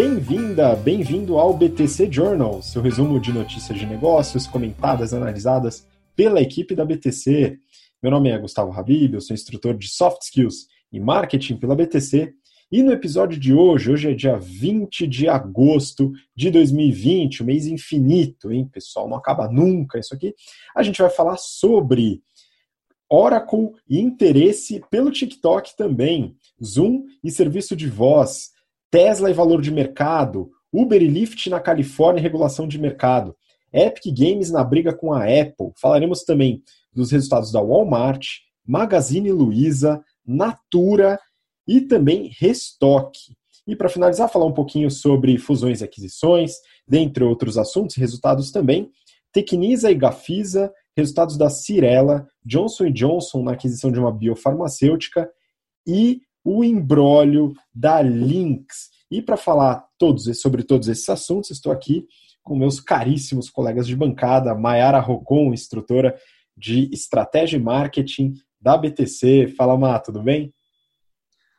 bem-vinda, bem-vindo ao BTC Journal, seu resumo de notícias de negócios comentadas, analisadas pela equipe da BTC. Meu nome é Gustavo Habib, eu sou instrutor de Soft Skills e Marketing pela BTC. E no episódio de hoje, hoje é dia 20 de agosto de 2020, o mês infinito, hein, pessoal? Não acaba nunca isso aqui. A gente vai falar sobre Oracle e interesse pelo TikTok também, Zoom e serviço de voz, Tesla e valor de mercado, Uber e Lyft na Califórnia e regulação de mercado, Epic Games na briga com a Apple. Falaremos também dos resultados da Walmart, Magazine Luiza, Natura e também Restock. E para finalizar, falar um pouquinho sobre fusões e aquisições, dentre outros assuntos e resultados também. Tecnisa e Gafisa, resultados da Cirela, Johnson Johnson na aquisição de uma biofarmacêutica e o embrólio da Lynx. E para falar todos, sobre todos esses assuntos, estou aqui com meus caríssimos colegas de bancada, Mayara Rocon, instrutora de Estratégia e Marketing da BTC. Fala, Má, tudo bem?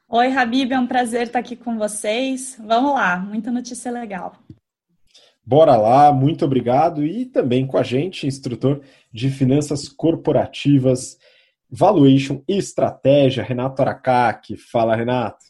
Oi, Habib, é um prazer estar aqui com vocês. Vamos lá, muita notícia legal. Bora lá, muito obrigado. E também com a gente, instrutor de Finanças Corporativas, Valuation e Estratégia, Renato Aracaki. Fala, Renato.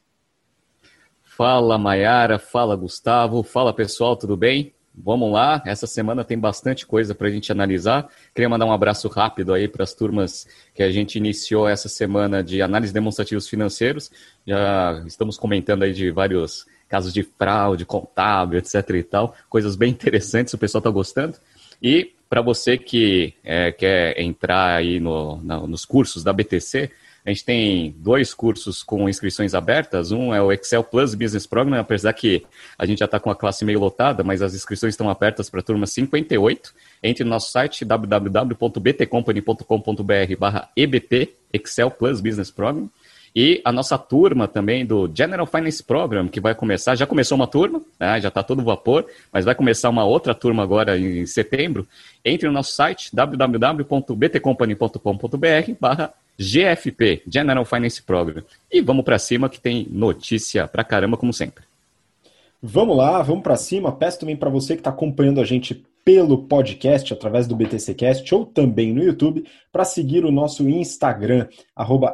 Fala, Maiara. Fala, Gustavo. Fala, pessoal, tudo bem? Vamos lá, essa semana tem bastante coisa para a gente analisar. Queria mandar um abraço rápido aí para as turmas que a gente iniciou essa semana de análise demonstrativos financeiros. Já estamos comentando aí de vários casos de fraude, contábil, etc e tal, coisas bem interessantes, o pessoal está gostando. E para você que é, quer entrar aí no, no, nos cursos da BTC, a gente tem dois cursos com inscrições abertas. Um é o Excel Plus Business Program, apesar que a gente já está com a classe meio lotada, mas as inscrições estão abertas para a turma 58. Entre no nosso site www.btcompany.com.br barra EBP, Excel Plus Business Program. E a nossa turma também do General Finance Program, que vai começar, já começou uma turma, né, já está todo vapor, mas vai começar uma outra turma agora em setembro. Entre no nosso site www.btcompany.com.br barra GFP, General Finance Program. E vamos para cima que tem notícia pra caramba, como sempre. Vamos lá, vamos para cima. Peço também para você que está acompanhando a gente pelo podcast, através do BTCcast ou também no YouTube, para seguir o nosso Instagram,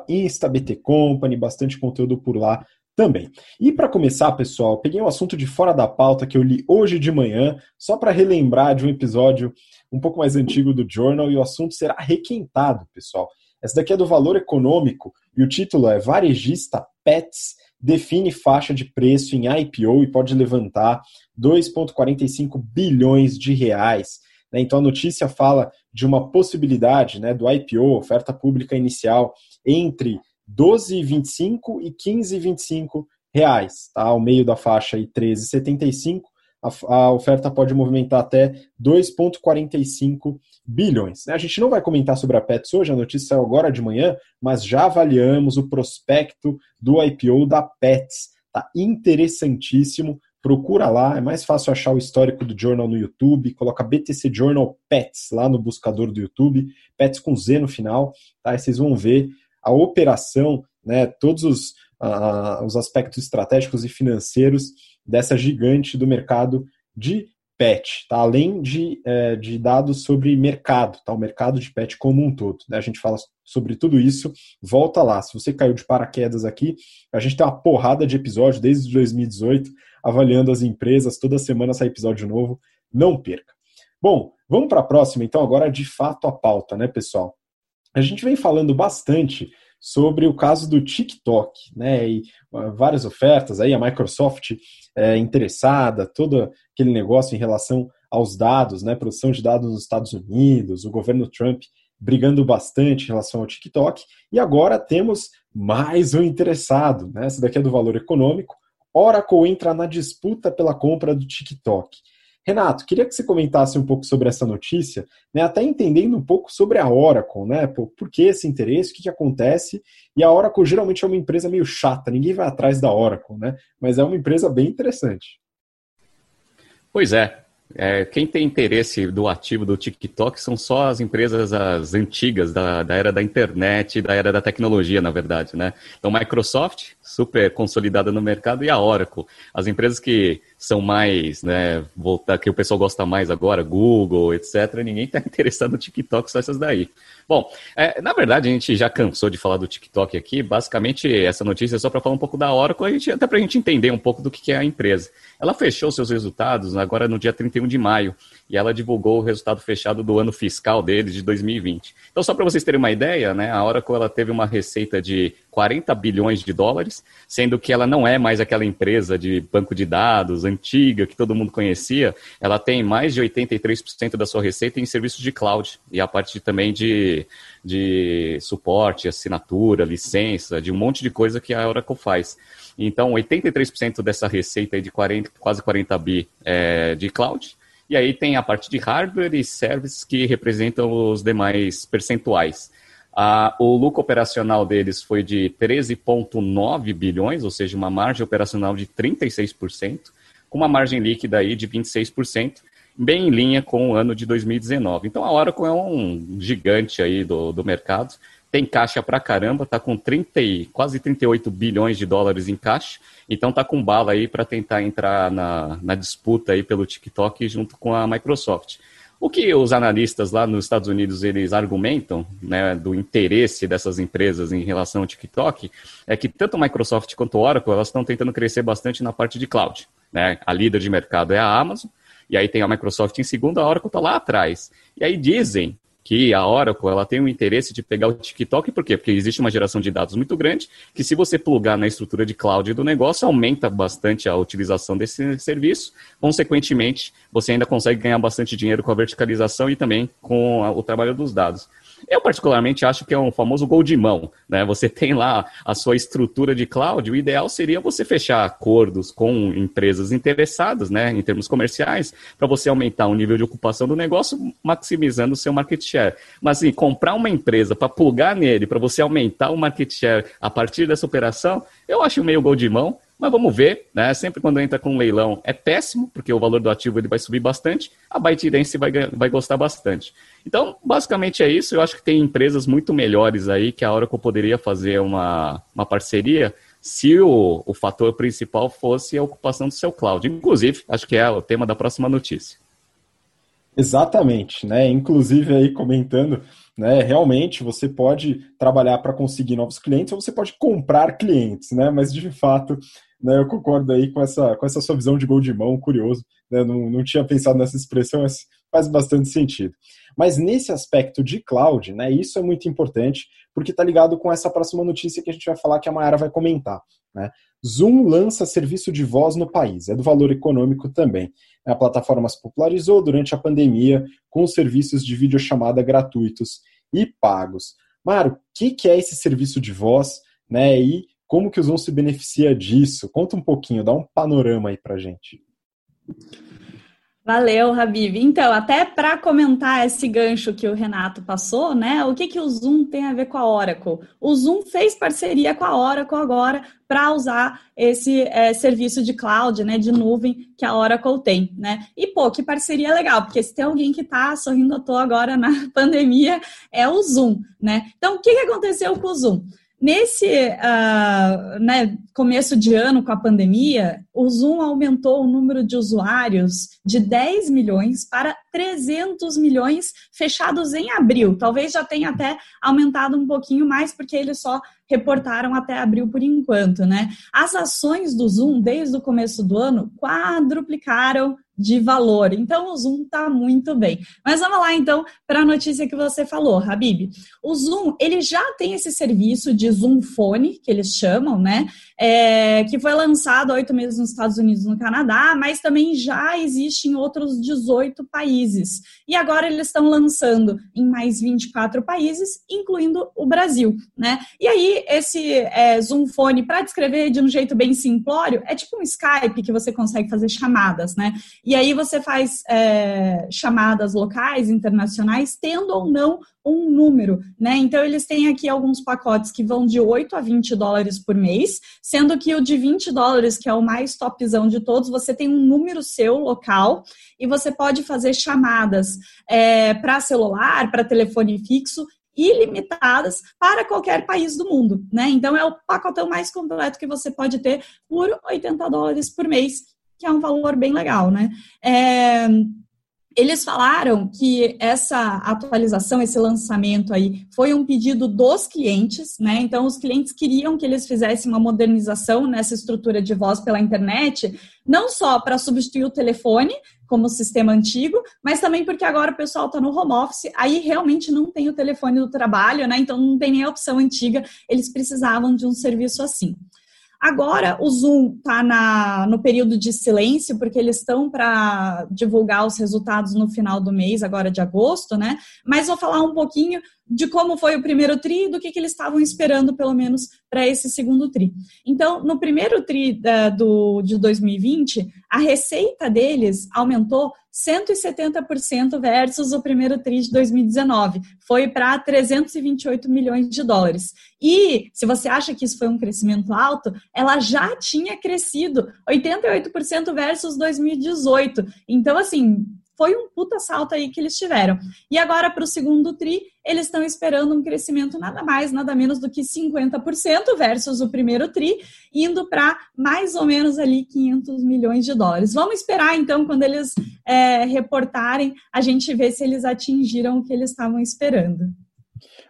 InstaBTCompany, bastante conteúdo por lá também. E para começar, pessoal, peguei um assunto de fora da pauta que eu li hoje de manhã, só para relembrar de um episódio um pouco mais antigo do Journal, e o assunto será requentado, pessoal. Essa daqui é do valor econômico e o título é Varejista Pets define faixa de preço em IPO e pode levantar 2,45 bilhões de reais. Né? Então a notícia fala de uma possibilidade né, do IPO, oferta pública inicial, entre 12,25 e 15,25 reais, tá? ao meio da faixa 13,75 a, a oferta pode movimentar até 2,45 bilhões. Né? A gente não vai comentar sobre a Pets hoje, a notícia saiu agora de manhã, mas já avaliamos o prospecto do IPO da Pets. Tá interessantíssimo. Procura lá, é mais fácil achar o histórico do Journal no YouTube, coloca BTC Journal Pets lá no buscador do YouTube, Pets com Z no final, tá? E vocês vão ver a operação, né, todos os, uh, os aspectos estratégicos e financeiros dessa gigante do mercado de pet, tá? além de, é, de dados sobre mercado, tá? o mercado de pet como um todo. Né? A gente fala sobre tudo isso, volta lá. Se você caiu de paraquedas aqui, a gente tem uma porrada de episódios desde 2018, avaliando as empresas, toda semana sai episódio novo, não perca. Bom, vamos para a próxima, então, agora de fato a pauta, né, pessoal? A gente vem falando bastante sobre o caso do TikTok, né? E uh, várias ofertas aí, a Microsoft é, interessada, todo aquele negócio em relação aos dados, né? Produção de dados nos Estados Unidos, o governo Trump brigando bastante em relação ao TikTok, e agora temos mais um interessado, né? Esse daqui é do valor econômico. Oracle entra na disputa pela compra do TikTok. Renato, queria que você comentasse um pouco sobre essa notícia, né, até entendendo um pouco sobre a Oracle, né, por, por que esse interesse, o que, que acontece, e a Oracle geralmente é uma empresa meio chata, ninguém vai atrás da Oracle, né, mas é uma empresa bem interessante. Pois é, é, quem tem interesse do ativo do TikTok são só as empresas as antigas da, da era da internet, da era da tecnologia, na verdade, né? Então, Microsoft, super consolidada no mercado, e a Oracle, as empresas que são mais, né, voltar que o pessoal gosta mais agora, Google, etc. Ninguém está interessado no TikTok, só essas daí. Bom, é, na verdade a gente já cansou de falar do TikTok aqui. Basicamente essa notícia é só para falar um pouco da Oracle, a gente, até para a gente entender um pouco do que é a empresa. Ela fechou seus resultados agora no dia 31 de maio e ela divulgou o resultado fechado do ano fiscal deles de 2020. Então, só para vocês terem uma ideia, né, a Oracle ela teve uma receita de 40 bilhões de dólares, sendo que ela não é mais aquela empresa de banco de dados antiga que todo mundo conhecia. Ela tem mais de 83% da sua receita em serviços de cloud e a parte também de, de suporte, assinatura, licença, de um monte de coisa que a Oracle faz. Então, 83% dessa receita de 40, quase 40 bi é de cloud e aí tem a parte de hardware e services que representam os demais percentuais. Ah, o lucro operacional deles foi de 13,9 bilhões, ou seja, uma margem operacional de 36%, com uma margem líquida aí de 26%, bem em linha com o ano de 2019. Então a Oracle é um gigante aí do, do mercado tem caixa pra caramba, tá com 30 e, quase 38 bilhões de dólares em caixa, então tá com bala aí para tentar entrar na, na disputa aí pelo TikTok junto com a Microsoft. O que os analistas lá nos Estados Unidos eles argumentam, né, do interesse dessas empresas em relação ao TikTok, é que tanto Microsoft quanto Oracle elas estão tentando crescer bastante na parte de cloud. Né? A líder de mercado é a Amazon, e aí tem a Microsoft em segundo, a Oracle está lá atrás. E aí dizem que a Oracle ela tem o interesse de pegar o TikTok, por quê? Porque existe uma geração de dados muito grande, que se você plugar na estrutura de cloud do negócio, aumenta bastante a utilização desse serviço, consequentemente, você ainda consegue ganhar bastante dinheiro com a verticalização e também com o trabalho dos dados. Eu, particularmente, acho que é um famoso gol de mão. Né? Você tem lá a sua estrutura de cloud, o ideal seria você fechar acordos com empresas interessadas, né, em termos comerciais, para você aumentar o nível de ocupação do negócio, maximizando o seu market share. Mas, assim, comprar uma empresa para plugar nele, para você aumentar o market share a partir dessa operação, eu acho meio gol de mão. Mas vamos ver, né? Sempre quando entra com um leilão é péssimo, porque o valor do ativo ele vai subir bastante, a ByteDance vai, vai gostar bastante. Então, basicamente é isso. Eu acho que tem empresas muito melhores aí que a Oracle poderia fazer uma, uma parceria se o, o fator principal fosse a ocupação do seu cloud. Inclusive, acho que é o tema da próxima notícia. Exatamente, né? Inclusive aí comentando, né? Realmente você pode trabalhar para conseguir novos clientes ou você pode comprar clientes, né? Mas de fato, né? Eu concordo aí com essa com essa sua visão de gol de mão, curioso, né? Não, não tinha pensado nessa expressão, mas faz bastante sentido. Mas nesse aspecto de cloud, né? Isso é muito importante porque está ligado com essa próxima notícia que a gente vai falar que a Mayara vai comentar, né? Zoom lança serviço de voz no país, é do valor econômico também. A plataforma se popularizou durante a pandemia com serviços de videochamada gratuitos e pagos. Mário, o que, que é esse serviço de voz né, e como que o Zoom se beneficia disso? Conta um pouquinho, dá um panorama aí para gente. Valeu, Habib. Então, até para comentar esse gancho que o Renato passou, né? O que, que o Zoom tem a ver com a Oracle? O Zoom fez parceria com a Oracle agora para usar esse é, serviço de cloud, né, de nuvem que a Oracle tem, né? E pô, que parceria legal, porque se tem alguém que está sorrindo à toa agora na pandemia é o Zoom, né? Então, o que, que aconteceu com o Zoom? Nesse uh, né, começo de ano com a pandemia, o Zoom aumentou o número de usuários de 10 milhões para 300 milhões fechados em abril. Talvez já tenha até aumentado um pouquinho mais, porque eles só reportaram até abril por enquanto, né? As ações do Zoom, desde o começo do ano, quadruplicaram de valor. Então, o Zoom está muito bem. Mas vamos lá, então, para a notícia que você falou, Habib. O Zoom, ele já tem esse serviço de Zoom Phone, que eles chamam, né? É, que foi lançado há oito meses nos Estados Unidos e no Canadá, mas também já existe em outros 18 países. E agora eles estão lançando em mais 24 países, incluindo o Brasil, né? E aí, esse é, Zoom Phone, para descrever de um jeito bem simplório, é tipo um Skype que você consegue fazer chamadas, né? E aí você faz é, chamadas locais, internacionais, tendo ou não um número, né? Então eles têm aqui alguns pacotes que vão de 8 a 20 dólares por mês, sendo que o de 20 dólares, que é o mais topzão de todos, você tem um número seu local e você pode fazer chamadas é, para celular, para telefone fixo ilimitadas para qualquer país do mundo, né? Então é o pacotão mais completo que você pode ter por 80 dólares por mês que é um valor bem legal, né? É, eles falaram que essa atualização, esse lançamento aí, foi um pedido dos clientes, né? Então, os clientes queriam que eles fizessem uma modernização nessa estrutura de voz pela internet, não só para substituir o telefone, como sistema antigo, mas também porque agora o pessoal está no home office, aí realmente não tem o telefone do trabalho, né? Então não tem nem a opção antiga, eles precisavam de um serviço assim. Agora, o Zoom está no período de silêncio, porque eles estão para divulgar os resultados no final do mês, agora de agosto, né? Mas vou falar um pouquinho de como foi o primeiro TRI e do que, que eles estavam esperando, pelo menos, para esse segundo TRI. Então, no primeiro TRI da, do, de 2020, a receita deles aumentou 170% versus o primeiro TRI de 2019. Foi para 328 milhões de dólares. E, se você acha que isso foi um crescimento alto, ela já tinha crescido 88% versus 2018. Então, assim, foi um puta salto aí que eles tiveram. E agora, para o segundo TRI, eles estão esperando um crescimento nada mais, nada menos do que 50% versus o primeiro TRI, indo para mais ou menos ali 500 milhões de dólares. Vamos esperar, então, quando eles é, reportarem, a gente ver se eles atingiram o que eles estavam esperando.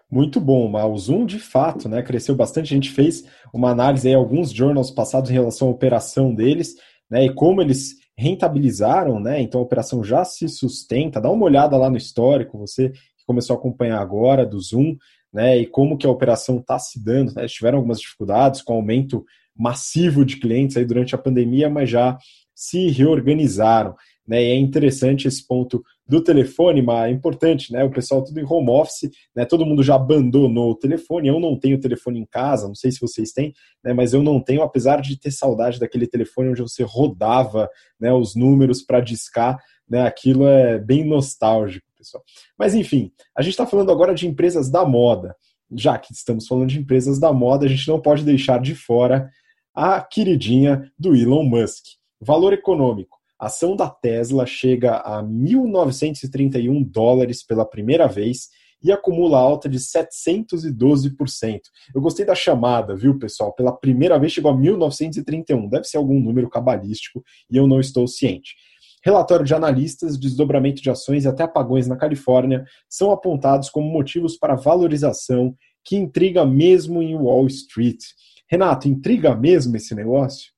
Muito bom, o Zoom de fato, né, cresceu bastante. A gente fez uma análise aí, alguns journals passados em relação à operação deles, né, e como eles rentabilizaram, né? Então a operação já se sustenta. Dá uma olhada lá no histórico, você que começou a acompanhar agora do Zoom, né? E como que a operação está se dando. Né? Tiveram algumas dificuldades com aumento massivo de clientes aí durante a pandemia, mas já se reorganizaram. Né? E é interessante esse ponto do telefone, mas é importante, né? O pessoal tudo em home office, né? Todo mundo já abandonou o telefone. Eu não tenho telefone em casa, não sei se vocês têm, né? Mas eu não tenho, apesar de ter saudade daquele telefone onde você rodava, né? Os números para discar, né? Aquilo é bem nostálgico, pessoal. Mas enfim, a gente está falando agora de empresas da moda. Já que estamos falando de empresas da moda, a gente não pode deixar de fora a queridinha do Elon Musk. Valor econômico a ação da Tesla chega a 1.931 dólares pela primeira vez e acumula alta de 712%. Eu gostei da chamada, viu, pessoal? Pela primeira vez chegou a 1931. Deve ser algum número cabalístico e eu não estou ciente. Relatório de analistas, desdobramento de ações e até apagões na Califórnia são apontados como motivos para valorização que intriga mesmo em Wall Street. Renato, intriga mesmo esse negócio?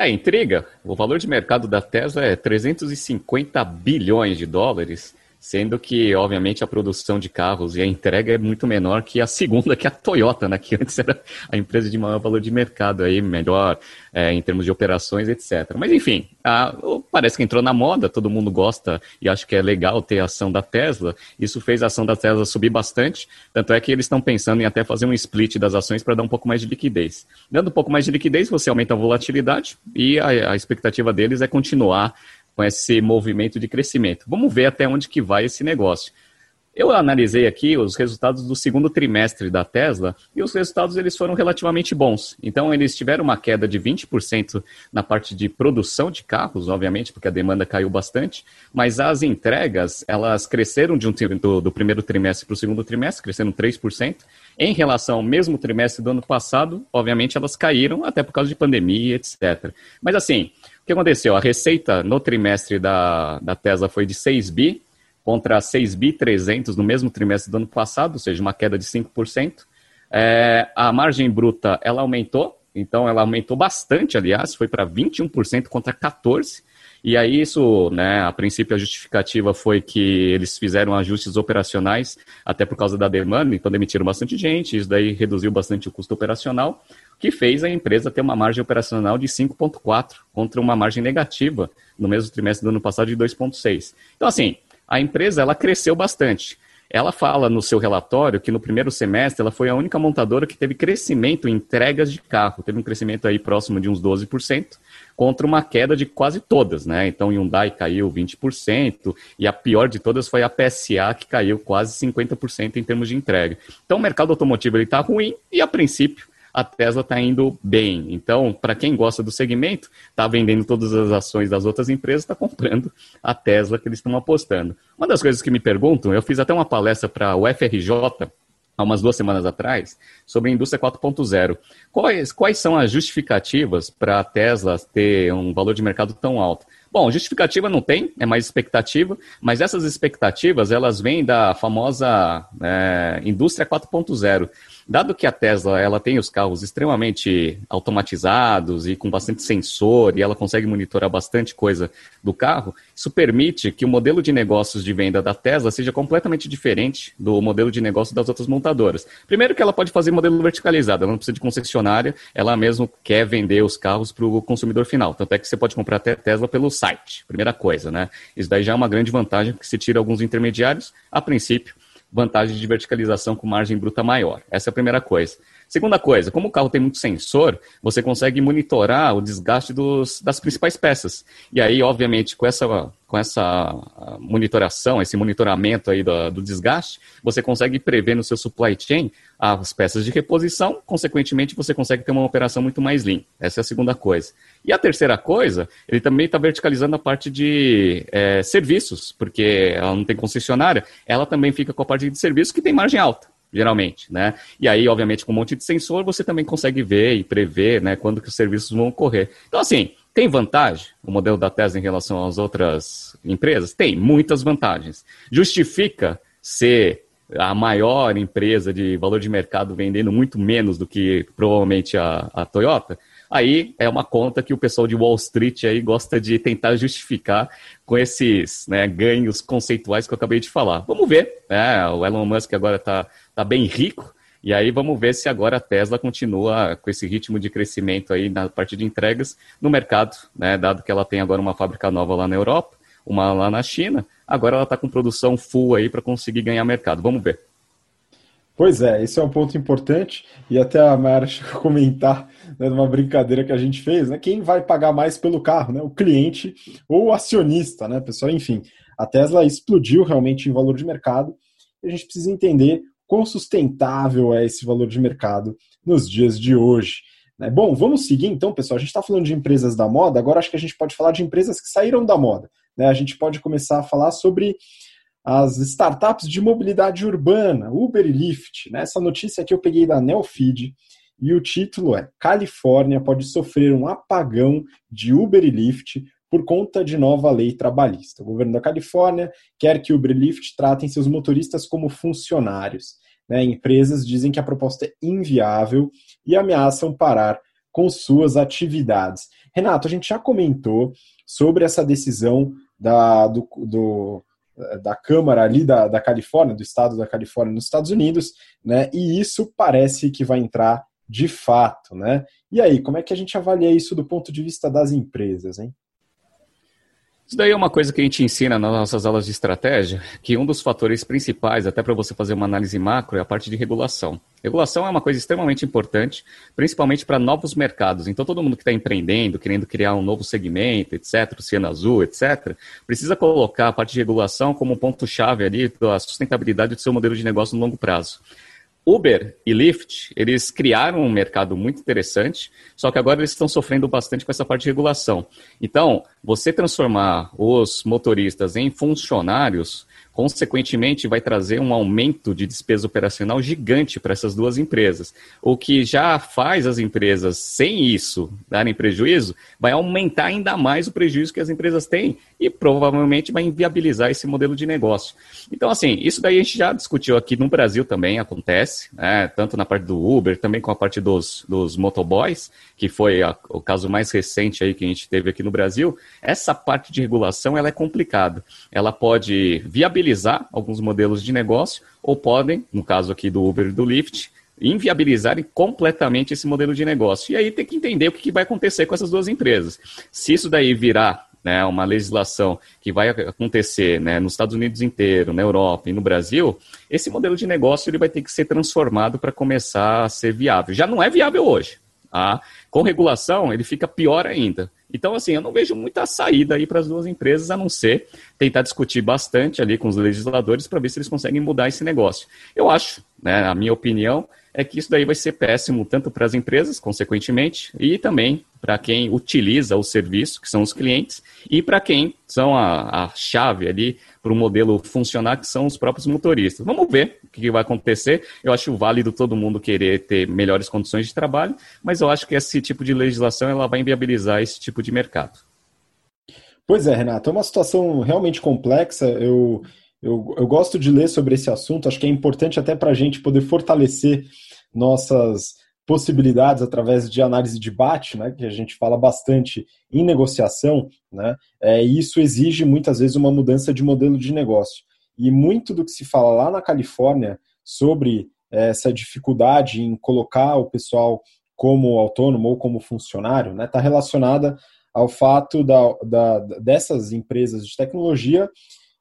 É, intriga. O valor de mercado da Tesla é 350 bilhões de dólares Sendo que, obviamente, a produção de carros e a entrega é muito menor que a segunda, que é a Toyota, né? que antes era a empresa de maior valor de mercado, aí, melhor é, em termos de operações, etc. Mas, enfim, a, parece que entrou na moda, todo mundo gosta e acho que é legal ter a ação da Tesla. Isso fez a ação da Tesla subir bastante, tanto é que eles estão pensando em até fazer um split das ações para dar um pouco mais de liquidez. Dando um pouco mais de liquidez, você aumenta a volatilidade e a, a expectativa deles é continuar com esse movimento de crescimento. Vamos ver até onde que vai esse negócio. Eu analisei aqui os resultados do segundo trimestre da Tesla e os resultados eles foram relativamente bons. Então eles tiveram uma queda de 20% na parte de produção de carros, obviamente, porque a demanda caiu bastante, mas as entregas, elas cresceram de um, do, do primeiro trimestre para o segundo trimestre, cresceram 3%. Em relação ao mesmo trimestre do ano passado, obviamente elas caíram até por causa de pandemia, etc. Mas assim, que aconteceu? A receita no trimestre da, da Tesla foi de 6 bi contra 6 bi 300 no mesmo trimestre do ano passado, ou seja, uma queda de 5%. É, a margem bruta ela aumentou, então ela aumentou bastante, aliás, foi para 21% contra 14%. E aí isso, né, a princípio a justificativa foi que eles fizeram ajustes operacionais, até por causa da demanda, então demitiram bastante gente, isso daí reduziu bastante o custo operacional, que fez a empresa ter uma margem operacional de 5,4 contra uma margem negativa no mesmo trimestre do ano passado de 2,6. Então assim, a empresa ela cresceu bastante. Ela fala no seu relatório que no primeiro semestre ela foi a única montadora que teve crescimento em entregas de carro, teve um crescimento aí próximo de uns 12%, contra uma queda de quase todas, né? Então, Hyundai caiu 20%, e a pior de todas foi a PSA, que caiu quase 50% em termos de entrega. Então, o mercado automotivo está ruim, e a princípio, a Tesla está indo bem. Então, para quem gosta do segmento, está vendendo todas as ações das outras empresas, está comprando a Tesla que eles estão apostando. Uma das coisas que me perguntam, eu fiz até uma palestra para o FRJ há umas duas semanas atrás, sobre a indústria 4.0. Quais, quais são as justificativas para a Tesla ter um valor de mercado tão alto? Bom, justificativa não tem, é mais expectativa, mas essas expectativas elas vêm da famosa é, indústria 4.0. Dado que a Tesla ela tem os carros extremamente automatizados e com bastante sensor e ela consegue monitorar bastante coisa do carro, isso permite que o modelo de negócios de venda da Tesla seja completamente diferente do modelo de negócio das outras montadoras. Primeiro que ela pode fazer modelo verticalizado, ela não precisa de concessionária, ela mesmo quer vender os carros para o consumidor final. Tanto é que você pode comprar até Tesla pelo site, primeira coisa, né? Isso daí já é uma grande vantagem, porque se tira alguns intermediários, a princípio vantagem de verticalização com margem bruta maior. Essa é a primeira coisa. Segunda coisa, como o carro tem muito sensor, você consegue monitorar o desgaste dos, das principais peças. E aí, obviamente, com essa, com essa monitoração, esse monitoramento aí do, do desgaste, você consegue prever no seu supply chain as peças de reposição, consequentemente, você consegue ter uma operação muito mais lean. Essa é a segunda coisa. E a terceira coisa, ele também está verticalizando a parte de é, serviços, porque ela não tem concessionária, ela também fica com a parte de serviços que tem margem alta geralmente, né? E aí, obviamente, com um monte de sensor, você também consegue ver e prever, né, quando que os serviços vão ocorrer. Então, assim, tem vantagem o modelo da Tesla em relação às outras empresas? Tem, muitas vantagens. Justifica ser a maior empresa de valor de mercado vendendo muito menos do que provavelmente a, a Toyota? Aí é uma conta que o pessoal de Wall Street aí gosta de tentar justificar com esses né, ganhos conceituais que eu acabei de falar. Vamos ver, né? O Elon Musk agora está tá bem rico, e aí vamos ver se agora a Tesla continua com esse ritmo de crescimento aí na parte de entregas no mercado, né? Dado que ela tem agora uma fábrica nova lá na Europa, uma lá na China, agora ela está com produção full aí para conseguir ganhar mercado. Vamos ver. Pois é, esse é um ponto importante, e até a Mayara chegou a comentar né, numa brincadeira que a gente fez, né? Quem vai pagar mais pelo carro, né? O cliente ou o acionista, né, pessoal? Enfim, a Tesla explodiu realmente em valor de mercado, e a gente precisa entender quão sustentável é esse valor de mercado nos dias de hoje. Né? Bom, vamos seguir então, pessoal. A gente está falando de empresas da moda, agora acho que a gente pode falar de empresas que saíram da moda. Né? A gente pode começar a falar sobre as startups de mobilidade urbana, Uber e Lyft. Né? Essa notícia aqui eu peguei da Neofeed e o título é Califórnia pode sofrer um apagão de Uber e Lyft por conta de nova lei trabalhista. O governo da Califórnia quer que Uber e Lyft tratem seus motoristas como funcionários. Né? Empresas dizem que a proposta é inviável e ameaçam parar com suas atividades. Renato, a gente já comentou sobre essa decisão da, do, do da Câmara ali da, da Califórnia, do estado da Califórnia nos Estados Unidos, né? E isso parece que vai entrar de fato, né? E aí, como é que a gente avalia isso do ponto de vista das empresas, hein? Isso daí é uma coisa que a gente ensina nas nossas aulas de estratégia, que um dos fatores principais, até para você fazer uma análise macro, é a parte de regulação. Regulação é uma coisa extremamente importante, principalmente para novos mercados. Então, todo mundo que está empreendendo, querendo criar um novo segmento, etc., Oceano Azul, etc., precisa colocar a parte de regulação como ponto-chave ali da sustentabilidade do seu modelo de negócio no longo prazo. Uber e Lyft, eles criaram um mercado muito interessante, só que agora eles estão sofrendo bastante com essa parte de regulação. Então, você transformar os motoristas em funcionários consequentemente vai trazer um aumento de despesa operacional gigante para essas duas empresas. O que já faz as empresas, sem isso, darem prejuízo, vai aumentar ainda mais o prejuízo que as empresas têm e provavelmente vai inviabilizar esse modelo de negócio. Então, assim, isso daí a gente já discutiu aqui no Brasil também, acontece, né? tanto na parte do Uber, também com a parte dos, dos motoboys, que foi a, o caso mais recente aí que a gente teve aqui no Brasil. Essa parte de regulação ela é complicada. Ela pode viabilizar alguns modelos de negócio ou podem, no caso aqui do Uber e do Lyft, inviabilizarem completamente esse modelo de negócio. E aí tem que entender o que vai acontecer com essas duas empresas. Se isso daí virar né, uma legislação que vai acontecer né, nos Estados Unidos inteiro, na Europa e no Brasil, esse modelo de negócio ele vai ter que ser transformado para começar a ser viável. Já não é viável hoje. Tá? Com regulação, ele fica pior ainda. Então, assim, eu não vejo muita saída aí para as duas empresas, a não ser tentar discutir bastante ali com os legisladores para ver se eles conseguem mudar esse negócio. Eu acho, né, a minha opinião é que isso daí vai ser péssimo tanto para as empresas, consequentemente, e também para quem utiliza o serviço, que são os clientes, e para quem são a, a chave ali para o modelo funcionar, que são os próprios motoristas. Vamos ver o que vai acontecer. Eu acho válido todo mundo querer ter melhores condições de trabalho, mas eu acho que esse tipo de legislação ela vai inviabilizar esse tipo de mercado. Pois é, Renato, é uma situação realmente complexa. Eu, eu, eu gosto de ler sobre esse assunto, acho que é importante até para a gente poder fortalecer nossas possibilidades através de análise de debate, né, que a gente fala bastante em negociação, né, é, isso exige muitas vezes uma mudança de modelo de negócio. E muito do que se fala lá na Califórnia sobre é, essa dificuldade em colocar o pessoal como autônomo ou como funcionário está né, tá relacionada ao fato da, da, dessas empresas de tecnologia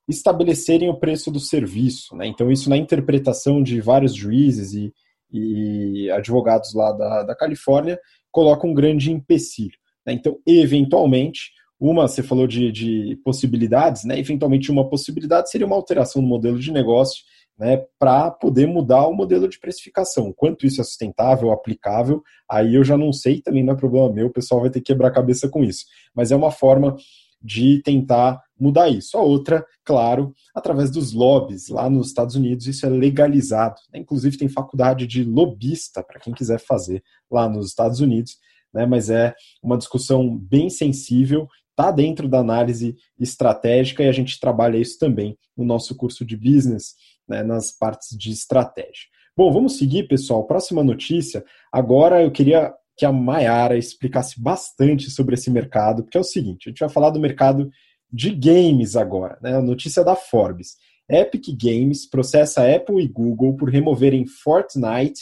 estabelecerem o preço do serviço. Né? Então, isso na interpretação de vários juízes e, e advogados lá da, da Califórnia coloca um grande empecilho. Né? Então, eventualmente, uma, você falou de, de possibilidades, né? eventualmente uma possibilidade seria uma alteração no modelo de negócio né, para poder mudar o modelo de precificação. Quanto isso é sustentável, aplicável, aí eu já não sei, também não é problema meu, o pessoal vai ter que quebrar a cabeça com isso. Mas é uma forma de tentar mudar isso. A outra, claro, através dos lobbies. Lá nos Estados Unidos isso é legalizado. Né? Inclusive tem faculdade de lobista para quem quiser fazer lá nos Estados Unidos. Né? Mas é uma discussão bem sensível, está dentro da análise estratégica e a gente trabalha isso também no nosso curso de business, né? nas partes de estratégia. Bom, vamos seguir, pessoal. Próxima notícia. Agora eu queria que a Mayara explicasse bastante sobre esse mercado, porque é o seguinte: a gente vai falar do mercado de games agora, né? A notícia da Forbes. Epic Games processa Apple e Google por removerem Fortnite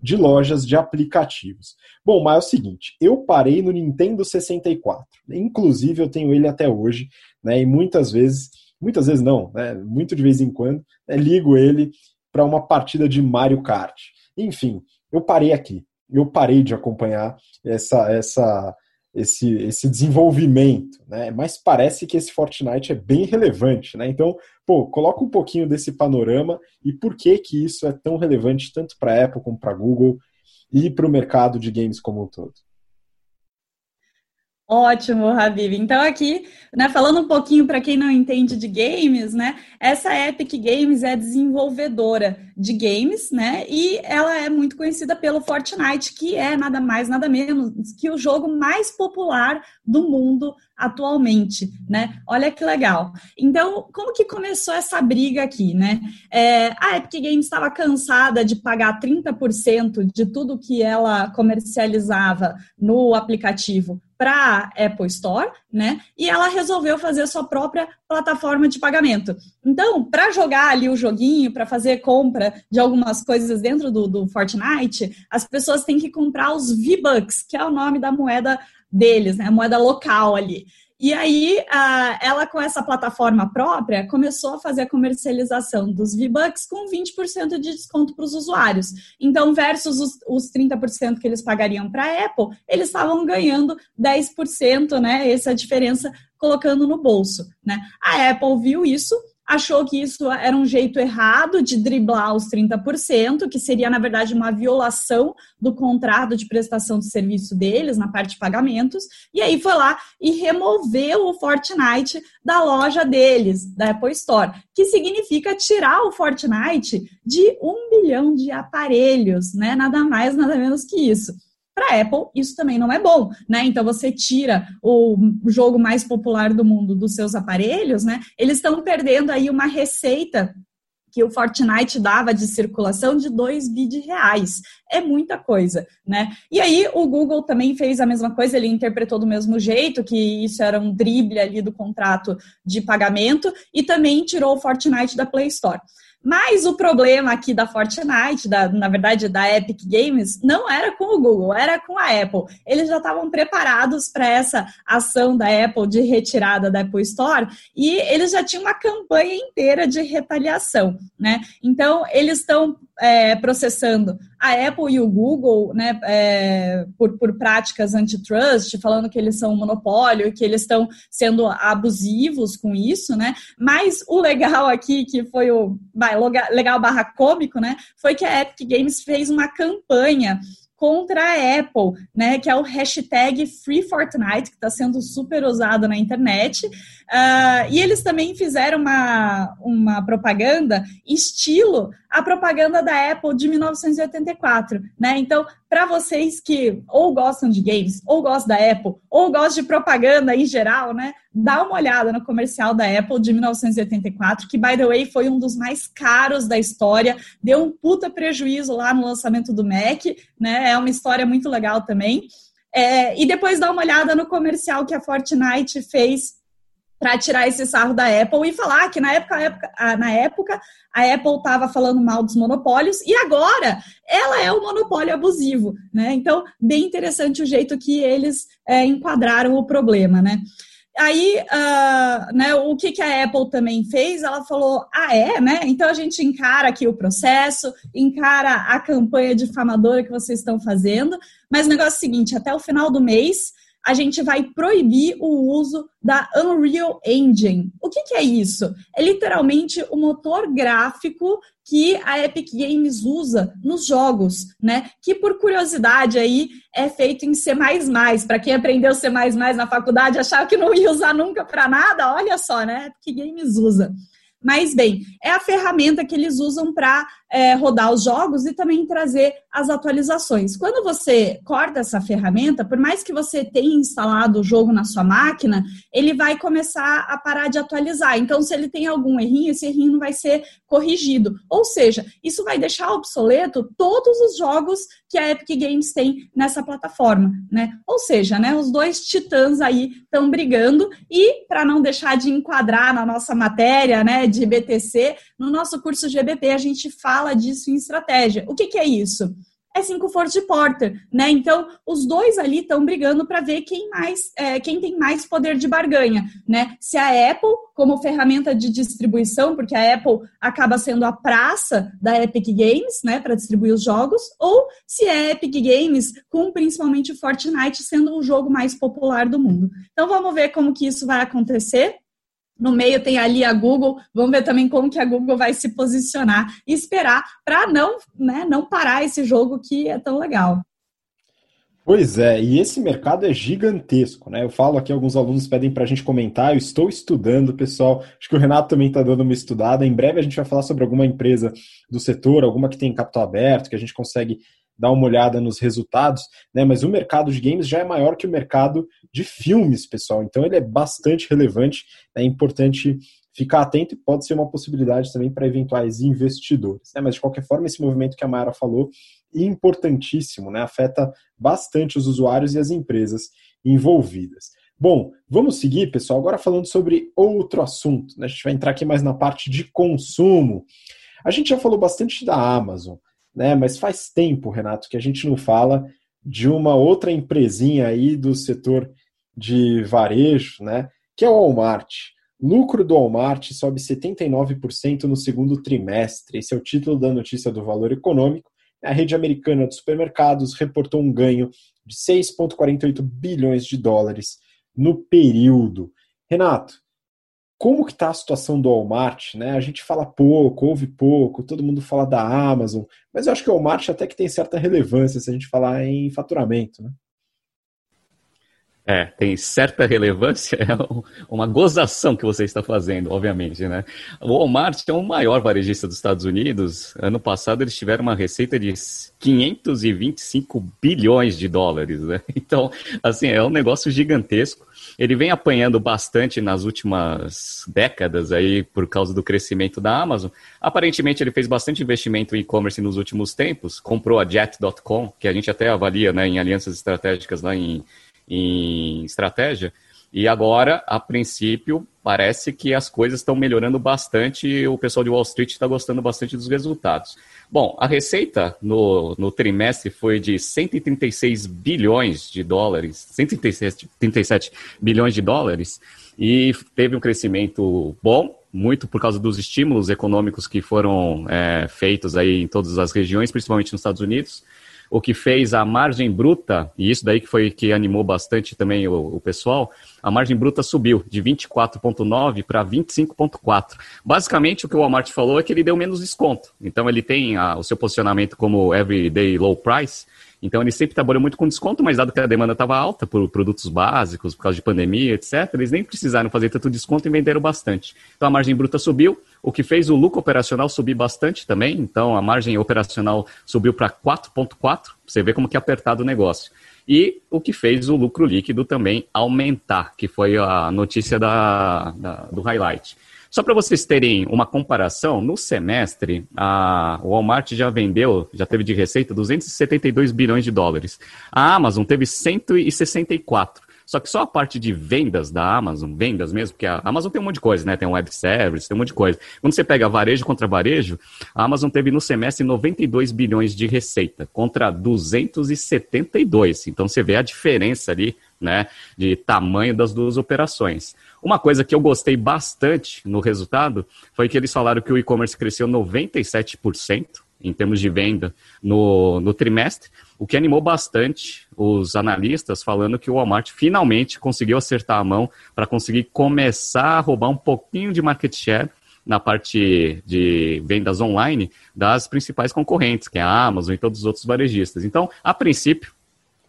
de lojas de aplicativos. Bom, mas é o seguinte, eu parei no Nintendo 64. Inclusive eu tenho ele até hoje, né? E muitas vezes, muitas vezes não, né? Muito de vez em quando, né, ligo ele para uma partida de Mario Kart. Enfim, eu parei aqui eu parei de acompanhar essa, essa, esse, esse desenvolvimento, né? Mas parece que esse Fortnite é bem relevante, né? Então, pô, coloca um pouquinho desse panorama e por que que isso é tão relevante tanto para a Apple como para Google e para o mercado de games como um todo. Ótimo, Habib. Então aqui, né, falando um pouquinho para quem não entende de games, né, essa Epic Games é desenvolvedora de games, né, e ela é muito conhecida pelo Fortnite, que é nada mais, nada menos que o jogo mais popular do mundo atualmente, né? Olha que legal. Então, como que começou essa briga aqui, né? É, a Epic Games estava cansada de pagar 30% de tudo que ela comercializava no aplicativo para Apple Store, né? E ela resolveu fazer sua própria plataforma de pagamento. Então, para jogar ali o joguinho, para fazer compra de algumas coisas dentro do, do Fortnite, as pessoas têm que comprar os V-Bucks, que é o nome da moeda deles, né? A moeda local ali. E aí, ela com essa plataforma própria começou a fazer a comercialização dos V-Bucks com 20% de desconto para os usuários. Então, versus os, os 30% que eles pagariam para a Apple, eles estavam ganhando 10%, né? Essa diferença colocando no bolso, né? A Apple viu isso achou que isso era um jeito errado de driblar os 30%, que seria, na verdade, uma violação do contrato de prestação de serviço deles na parte de pagamentos, e aí foi lá e removeu o Fortnite da loja deles, da Apple Store, que significa tirar o Fortnite de um milhão de aparelhos, né? Nada mais, nada menos que isso. Para Apple, isso também não é bom, né? Então você tira o jogo mais popular do mundo dos seus aparelhos, né? Eles estão perdendo aí uma receita que o Fortnite dava de circulação de 2 bi de reais. É muita coisa, né? E aí o Google também fez a mesma coisa, ele interpretou do mesmo jeito, que isso era um drible ali do contrato de pagamento, e também tirou o Fortnite da Play Store. Mas o problema aqui da Fortnite, da, na verdade da Epic Games, não era com o Google, era com a Apple. Eles já estavam preparados para essa ação da Apple de retirada da Apple Store e eles já tinham uma campanha inteira de retaliação, né? Então eles estão é, processando a Apple e o Google, né, é, por, por práticas antitrust, falando que eles são um monopólio, que eles estão sendo abusivos com isso, né? Mas o legal aqui, que foi o legal barra cômico, né, foi que a Epic Games fez uma campanha contra a Apple, né? Que é o hashtag FreeFortnite, que está sendo super usado na internet. Uh, e eles também fizeram uma, uma propaganda estilo a propaganda da Apple de 1984, né? Então, para vocês que ou gostam de games, ou gostam da Apple, ou gostam de propaganda em geral, né? Dá uma olhada no comercial da Apple de 1984, que, by the way, foi um dos mais caros da história, deu um puta prejuízo lá no lançamento do Mac, né? É uma história muito legal também. É, e depois dá uma olhada no comercial que a Fortnite fez para tirar esse sarro da Apple e falar que na época, época na época a Apple estava falando mal dos monopólios e agora ela é o um monopólio abusivo, né? Então, bem interessante o jeito que eles é, enquadraram o problema, né? Aí, uh, né, o que, que a Apple também fez? Ela falou: ah, é, né? Então a gente encara aqui o processo, encara a campanha difamadora que vocês estão fazendo, mas o negócio é o seguinte: até o final do mês a gente vai proibir o uso da Unreal Engine. O que, que é isso? É literalmente o motor gráfico que a Epic Games usa nos jogos, né? Que por curiosidade aí é feito em C++. Para quem aprendeu C++ na faculdade, achava que não ia usar nunca para nada, olha só, né? Epic Games usa. Mas, bem, é a ferramenta que eles usam para é, rodar os jogos e também trazer as atualizações. Quando você corta essa ferramenta, por mais que você tenha instalado o jogo na sua máquina, ele vai começar a parar de atualizar. Então, se ele tem algum errinho, esse errinho não vai ser corrigido. Ou seja, isso vai deixar obsoleto todos os jogos que a Epic Games tem nessa plataforma, né? Ou seja, né, os dois titãs aí estão brigando e para não deixar de enquadrar na nossa matéria, né, de BTC, no nosso curso GBP a gente fala disso em estratégia. O que, que é isso? é cinco Ford Porter, né? Então, os dois ali estão brigando para ver quem mais, é, quem tem mais poder de barganha, né? Se a Apple, como ferramenta de distribuição, porque a Apple acaba sendo a praça da Epic Games, né, para distribuir os jogos, ou se é a Epic Games, com principalmente Fortnite sendo o jogo mais popular do mundo. Então, vamos ver como que isso vai acontecer. No meio tem ali a Google, vamos ver também como que a Google vai se posicionar e esperar para não, né, não parar esse jogo que é tão legal. Pois é, e esse mercado é gigantesco, né? Eu falo aqui, alguns alunos pedem para a gente comentar, eu estou estudando, pessoal. Acho que o Renato também está dando uma estudada. Em breve a gente vai falar sobre alguma empresa do setor, alguma que tem capital aberto, que a gente consegue dar uma olhada nos resultados, né? Mas o mercado de games já é maior que o mercado de filmes, pessoal. Então ele é bastante relevante, é importante ficar atento e pode ser uma possibilidade também para eventuais investidores. Né? Mas de qualquer forma, esse movimento que a Mayara falou, importantíssimo, né? Afeta bastante os usuários e as empresas envolvidas. Bom, vamos seguir, pessoal, agora falando sobre outro assunto. Né? A gente vai entrar aqui mais na parte de consumo. A gente já falou bastante da Amazon, né? Mas faz tempo, Renato, que a gente não fala de uma outra empresinha aí do setor de varejo, né? Que é o Walmart. Lucro do Walmart sobe 79% no segundo trimestre. Esse é o título da notícia do Valor Econômico. A rede americana de supermercados reportou um ganho de 6,48 bilhões de dólares no período. Renato, como que está a situação do Walmart, né? A gente fala pouco, ouve pouco, todo mundo fala da Amazon, mas eu acho que o Walmart até que tem certa relevância se a gente falar em faturamento, né? É, tem certa relevância, é uma gozação que você está fazendo, obviamente, né? O Walmart é o maior varejista dos Estados Unidos. Ano passado eles tiveram uma receita de 525 bilhões de dólares, né? Então, assim, é um negócio gigantesco. Ele vem apanhando bastante nas últimas décadas aí por causa do crescimento da Amazon. Aparentemente ele fez bastante investimento em e-commerce nos últimos tempos, comprou a Jet.com, que a gente até avalia né, em alianças estratégicas lá em em estratégia. E agora, a princípio, parece que as coisas estão melhorando bastante e o pessoal de Wall Street está gostando bastante dos resultados. Bom, a receita no, no trimestre foi de 136 bilhões de dólares, 137 bilhões de dólares, e teve um crescimento bom, muito por causa dos estímulos econômicos que foram é, feitos aí em todas as regiões, principalmente nos Estados Unidos o que fez a margem bruta, e isso daí que foi que animou bastante também o, o pessoal, a margem bruta subiu de 24,9 para 25,4. Basicamente, o que o Walmart falou é que ele deu menos desconto. Então, ele tem a, o seu posicionamento como everyday low price, então ele sempre trabalhou muito com desconto, mas dado que a demanda estava alta por produtos básicos, por causa de pandemia, etc., eles nem precisaram fazer tanto desconto e venderam bastante. Então a margem bruta subiu, o que fez o lucro operacional subir bastante também. Então a margem operacional subiu para 4,4. Você vê como que é apertado o negócio. E o que fez o lucro líquido também aumentar, que foi a notícia da, da do highlight. Só para vocês terem uma comparação, no semestre, a, Walmart já vendeu, já teve de receita 272 bilhões de dólares. A Amazon teve 164. Só que só a parte de vendas da Amazon, vendas mesmo, porque a Amazon tem um monte de coisa, né? Tem um web service, tem um monte de coisa. Quando você pega varejo contra varejo, a Amazon teve no semestre 92 bilhões de receita, contra 272. Então você vê a diferença ali, né, de tamanho das duas operações. Uma coisa que eu gostei bastante no resultado foi que eles falaram que o e-commerce cresceu 97% em termos de venda no, no trimestre, o que animou bastante os analistas falando que o Walmart finalmente conseguiu acertar a mão para conseguir começar a roubar um pouquinho de market share na parte de vendas online das principais concorrentes, que é a Amazon e todos os outros varejistas. Então, a princípio,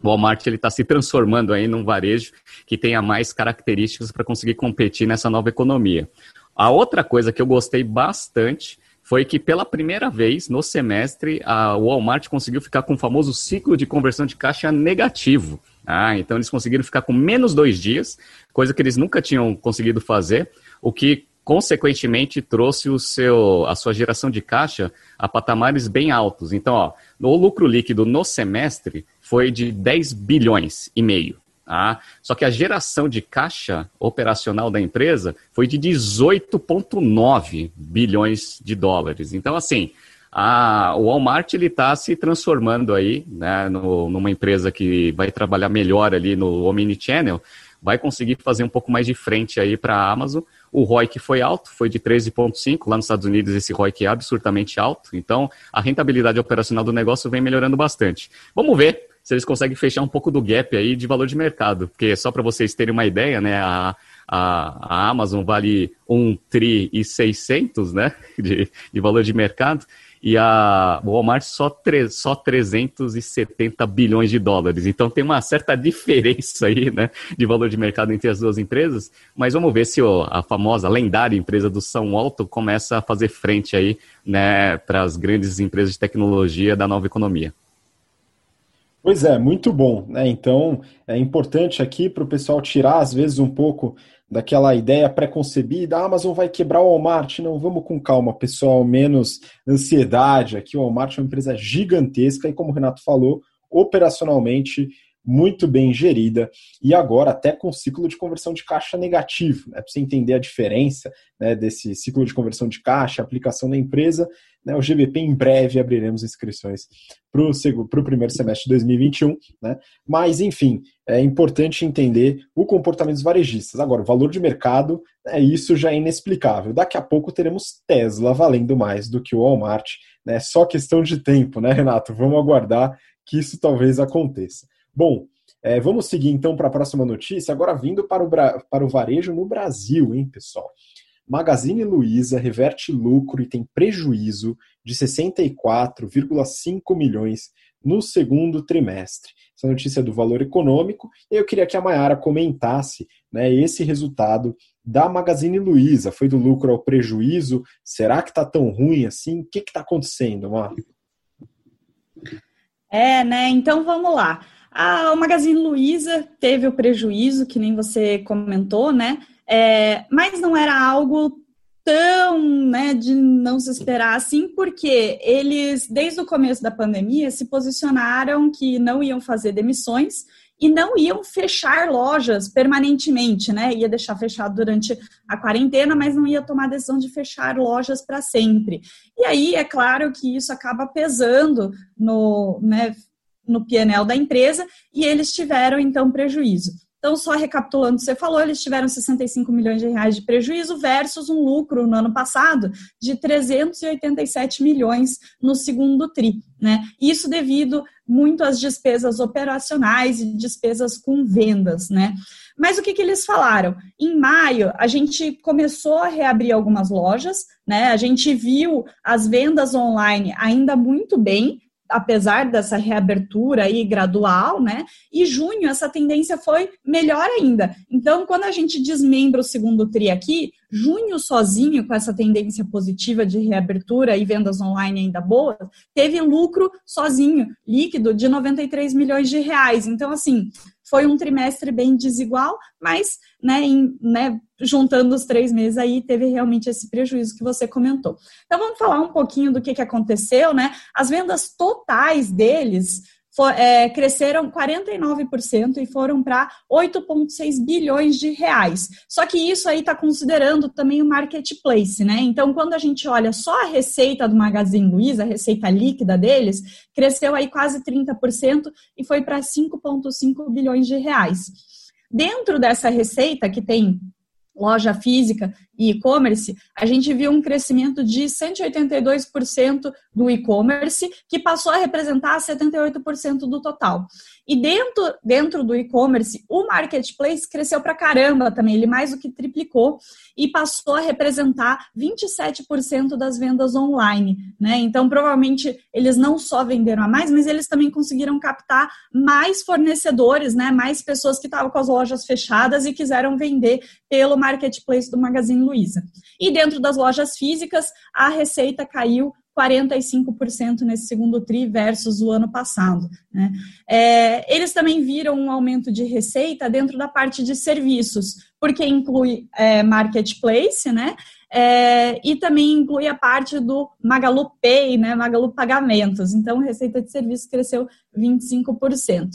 o Walmart está se transformando aí num varejo que tenha mais características para conseguir competir nessa nova economia. A outra coisa que eu gostei bastante foi que pela primeira vez no semestre a Walmart conseguiu ficar com o famoso ciclo de conversão de caixa negativo. Ah, então eles conseguiram ficar com menos dois dias, coisa que eles nunca tinham conseguido fazer, o que consequentemente trouxe o seu, a sua geração de caixa a patamares bem altos. Então, ó, o lucro líquido no semestre foi de 10 bilhões e meio. Tá? Só que a geração de caixa operacional da empresa foi de 18,9 bilhões de dólares. Então, assim, a, o Walmart está se transformando aí né, no, numa empresa que vai trabalhar melhor ali no Omnichannel, vai conseguir fazer um pouco mais de frente aí para a Amazon. O ROIC foi alto, foi de 13,5. Lá nos Estados Unidos esse ROIC é absurdamente alto. Então, a rentabilidade operacional do negócio vem melhorando bastante. Vamos ver se eles conseguem fechar um pouco do gap aí de valor de mercado. Porque só para vocês terem uma ideia, né, a, a, Amazon vale 1 tri e 600, né, de, de valor de mercado, e a Walmart só, tre, só 370 bilhões de dólares. Então tem uma certa diferença aí, né, de valor de mercado entre as duas empresas, mas vamos ver se ó, a famosa, lendária empresa do São Alto começa a fazer frente aí, né, para as grandes empresas de tecnologia da nova economia. Pois é, muito bom. Né? Então, é importante aqui para o pessoal tirar, às vezes, um pouco daquela ideia preconcebida, a Amazon vai quebrar o Walmart. Não, vamos com calma, pessoal, menos ansiedade. Aqui o Walmart é uma empresa gigantesca e, como o Renato falou, operacionalmente muito bem gerida e agora até com ciclo de conversão de caixa negativo, né? para você entender a diferença né, desse ciclo de conversão de caixa, aplicação da empresa, né, o GBP em breve abriremos inscrições para o primeiro semestre de 2021, né? mas enfim, é importante entender o comportamento dos varejistas. Agora, o valor de mercado, é isso já é inexplicável. Daqui a pouco teremos Tesla valendo mais do que o Walmart, né? só questão de tempo, né, Renato? Vamos aguardar que isso talvez aconteça. Bom, é, vamos seguir então para a próxima notícia, agora vindo para o, para o varejo no Brasil, hein, pessoal? Magazine Luiza reverte lucro e tem prejuízo de 64,5 milhões no segundo trimestre. Essa notícia é do valor econômico. Eu queria que a Mayara comentasse né, esse resultado da Magazine Luiza. Foi do lucro ao prejuízo? Será que está tão ruim assim? O que está acontecendo, Mar? É, né? Então vamos lá. A, Magazine Luiza teve o prejuízo, que nem você comentou, né? É, mas não era algo tão, né, de não se esperar assim, porque eles, desde o começo da pandemia, se posicionaram que não iam fazer demissões e não iam fechar lojas permanentemente, né? Ia deixar fechado durante a quarentena, mas não ia tomar a decisão de fechar lojas para sempre. E aí, é claro que isso acaba pesando no, né, no PNL da empresa e eles tiveram então prejuízo. Então, só recapitulando o que você falou, eles tiveram 65 milhões de reais de prejuízo versus um lucro no ano passado de 387 milhões no segundo TRI. Né? Isso devido muito às despesas operacionais e despesas com vendas. Né? Mas o que, que eles falaram? Em maio, a gente começou a reabrir algumas lojas, né? A gente viu as vendas online ainda muito bem, apesar dessa reabertura aí gradual, né? E junho essa tendência foi melhor ainda. Então, quando a gente desmembra o segundo tri aqui, junho sozinho com essa tendência positiva de reabertura e vendas online ainda boas, teve lucro sozinho, líquido de 93 milhões de reais. Então, assim, foi um trimestre bem desigual, mas, né, em, né, juntando os três meses aí, teve realmente esse prejuízo que você comentou. Então, vamos falar um pouquinho do que, que aconteceu, né? As vendas totais deles for, é, cresceram 49% e foram para 8,6 bilhões de reais. Só que isso aí está considerando também o marketplace, né? Então, quando a gente olha só a receita do Magazine Luiza, a receita líquida deles, cresceu aí quase 30% e foi para 5,5 bilhões de reais. Dentro dessa receita, que tem loja física e e-commerce, a gente viu um crescimento de 182% do e-commerce, que passou a representar 78% do total. E dentro, dentro do e-commerce, o marketplace cresceu para caramba também, ele mais do que triplicou e passou a representar 27% das vendas online. Né? Então, provavelmente, eles não só venderam a mais, mas eles também conseguiram captar mais fornecedores, né? mais pessoas que estavam com as lojas fechadas e quiseram vender pelo marketplace do Magazine Luiza. E dentro das lojas físicas, a receita caiu 45% nesse segundo TRI versus o ano passado. Né? É, eles também viram um aumento de receita dentro da parte de serviços, porque inclui é, marketplace, né? É, e também inclui a parte do Magalu Pay, né? Magalu Pagamentos. Então, receita de serviços cresceu 25%.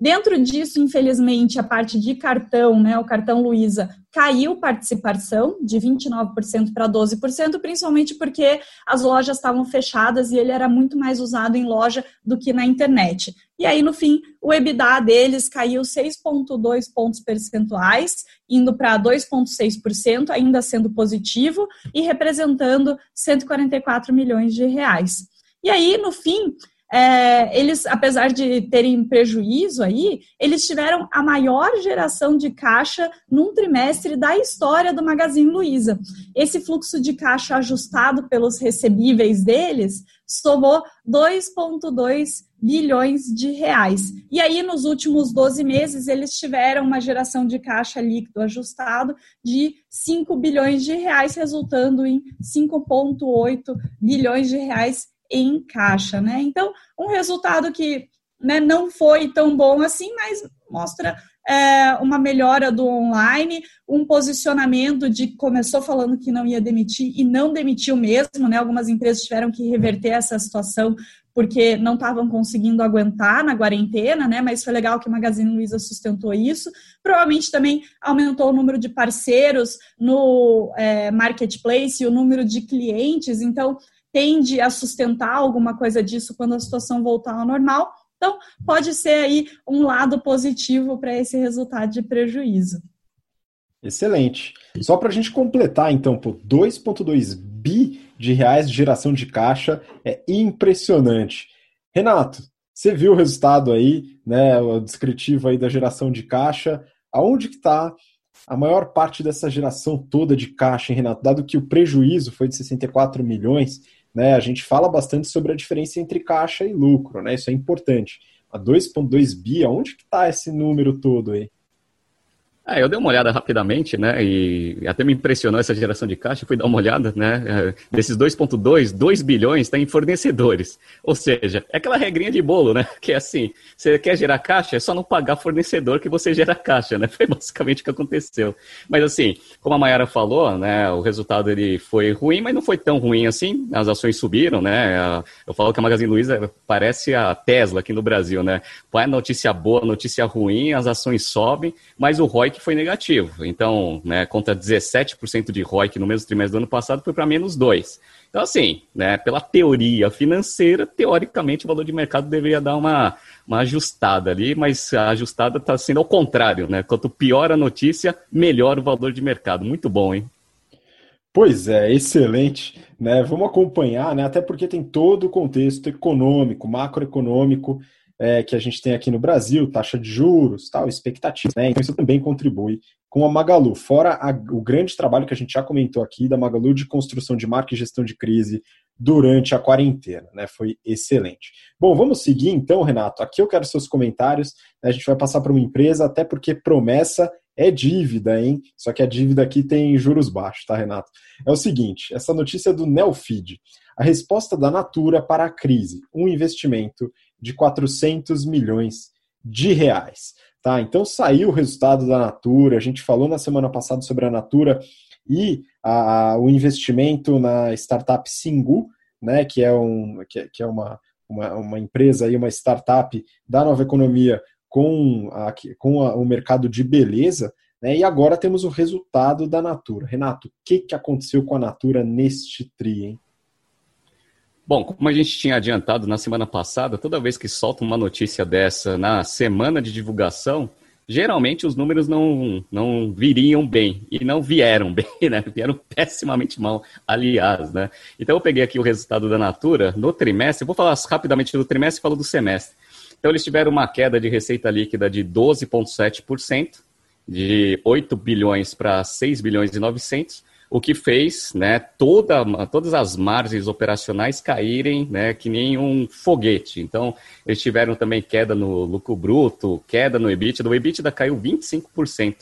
Dentro disso, infelizmente, a parte de cartão, né, o cartão Luiza, caiu participação de 29% para 12%, principalmente porque as lojas estavam fechadas e ele era muito mais usado em loja do que na internet. E aí, no fim, o EBITDA deles caiu 6,2 pontos percentuais, indo para 2,6%, ainda sendo positivo e representando 144 milhões de reais. E aí, no fim, é, eles, apesar de terem prejuízo aí, eles tiveram a maior geração de caixa num trimestre da história do Magazine Luiza. Esse fluxo de caixa ajustado pelos recebíveis deles somou 2,2 bilhões de reais. E aí, nos últimos 12 meses, eles tiveram uma geração de caixa líquido ajustado de 5 bilhões de reais, resultando em 5,8 bilhões de reais em caixa, né? Então, um resultado que né, não foi tão bom assim, mas mostra é, uma melhora do online, um posicionamento de começou falando que não ia demitir e não demitiu mesmo, né? Algumas empresas tiveram que reverter essa situação porque não estavam conseguindo aguentar na quarentena, né? Mas foi legal que o Magazine Luiza sustentou isso. Provavelmente também aumentou o número de parceiros no é, marketplace, o número de clientes. Então, tende a sustentar alguma coisa disso quando a situação voltar ao normal. Então, pode ser aí um lado positivo para esse resultado de prejuízo. Excelente. Só para a gente completar, então, 2,2 bi de reais de geração de caixa é impressionante. Renato, você viu o resultado aí, né, o descritivo aí da geração de caixa. Aonde que está a maior parte dessa geração toda de caixa, hein, Renato? Dado que o prejuízo foi de 64 milhões, né, a gente fala bastante sobre a diferença entre caixa e lucro, né? Isso é importante. A 2.2 bi, onde que está esse número todo aí? É, eu dei uma olhada rapidamente, né? E até me impressionou essa geração de caixa. Fui dar uma olhada, né? É, desses 2,2, 2 bilhões está em fornecedores. Ou seja, é aquela regrinha de bolo, né? Que é assim: você quer gerar caixa, é só não pagar fornecedor que você gera caixa, né? Foi basicamente o que aconteceu. Mas assim, como a Mayara falou, né? O resultado ele foi ruim, mas não foi tão ruim assim. As ações subiram, né? Eu falo que a Magazine Luiza parece a Tesla aqui no Brasil, né? Põe notícia boa, notícia ruim, as ações sobem, mas o ROI ROIC foi negativo. Então, né, conta 17% de ROIC no mesmo trimestre do ano passado, foi para menos 2%. Então, assim, né, pela teoria financeira, teoricamente o valor de mercado deveria dar uma, uma ajustada ali, mas a ajustada está sendo ao contrário, né? Quanto pior a notícia, melhor o valor de mercado. Muito bom, hein? Pois é, excelente. Né? Vamos acompanhar, né? até porque tem todo o contexto econômico, macroeconômico é, que a gente tem aqui no Brasil, taxa de juros, tal, expectativa. Né? Então isso também contribui com a Magalu. Fora a, o grande trabalho que a gente já comentou aqui da Magalu de construção de marca e gestão de crise durante a quarentena, né? Foi excelente. Bom, vamos seguir então, Renato. Aqui eu quero seus comentários. Né? A gente vai passar para uma empresa, até porque promessa é dívida, hein? Só que a dívida aqui tem juros baixos, tá, Renato? É o seguinte: essa notícia do Nelfeed. A resposta da Natura para a crise, um investimento de 400 milhões de reais. Tá, então saiu o resultado da Natura, a gente falou na semana passada sobre a Natura e a, o investimento na startup Singu, né, que é, um, que, que é uma, uma, uma, empresa aí, uma startup da nova economia com, a, com a, o mercado de beleza, né? E agora temos o resultado da Natura. Renato, o que, que aconteceu com a Natura neste TRI, hein? Bom, como a gente tinha adiantado na semana passada, toda vez que solta uma notícia dessa na semana de divulgação, geralmente os números não, não viriam bem. E não vieram bem, né? Vieram pessimamente mal, aliás, né? Então eu peguei aqui o resultado da Natura no trimestre. vou falar rapidamente do trimestre e falo do semestre. Então, eles tiveram uma queda de receita líquida de 12,7%, de 8 bilhões para 6 bilhões e 900, o que fez né, toda, todas as margens operacionais caírem né, que nem um foguete. Então, eles tiveram também queda no lucro bruto, queda no EBITDA. O EBITDA caiu 25%.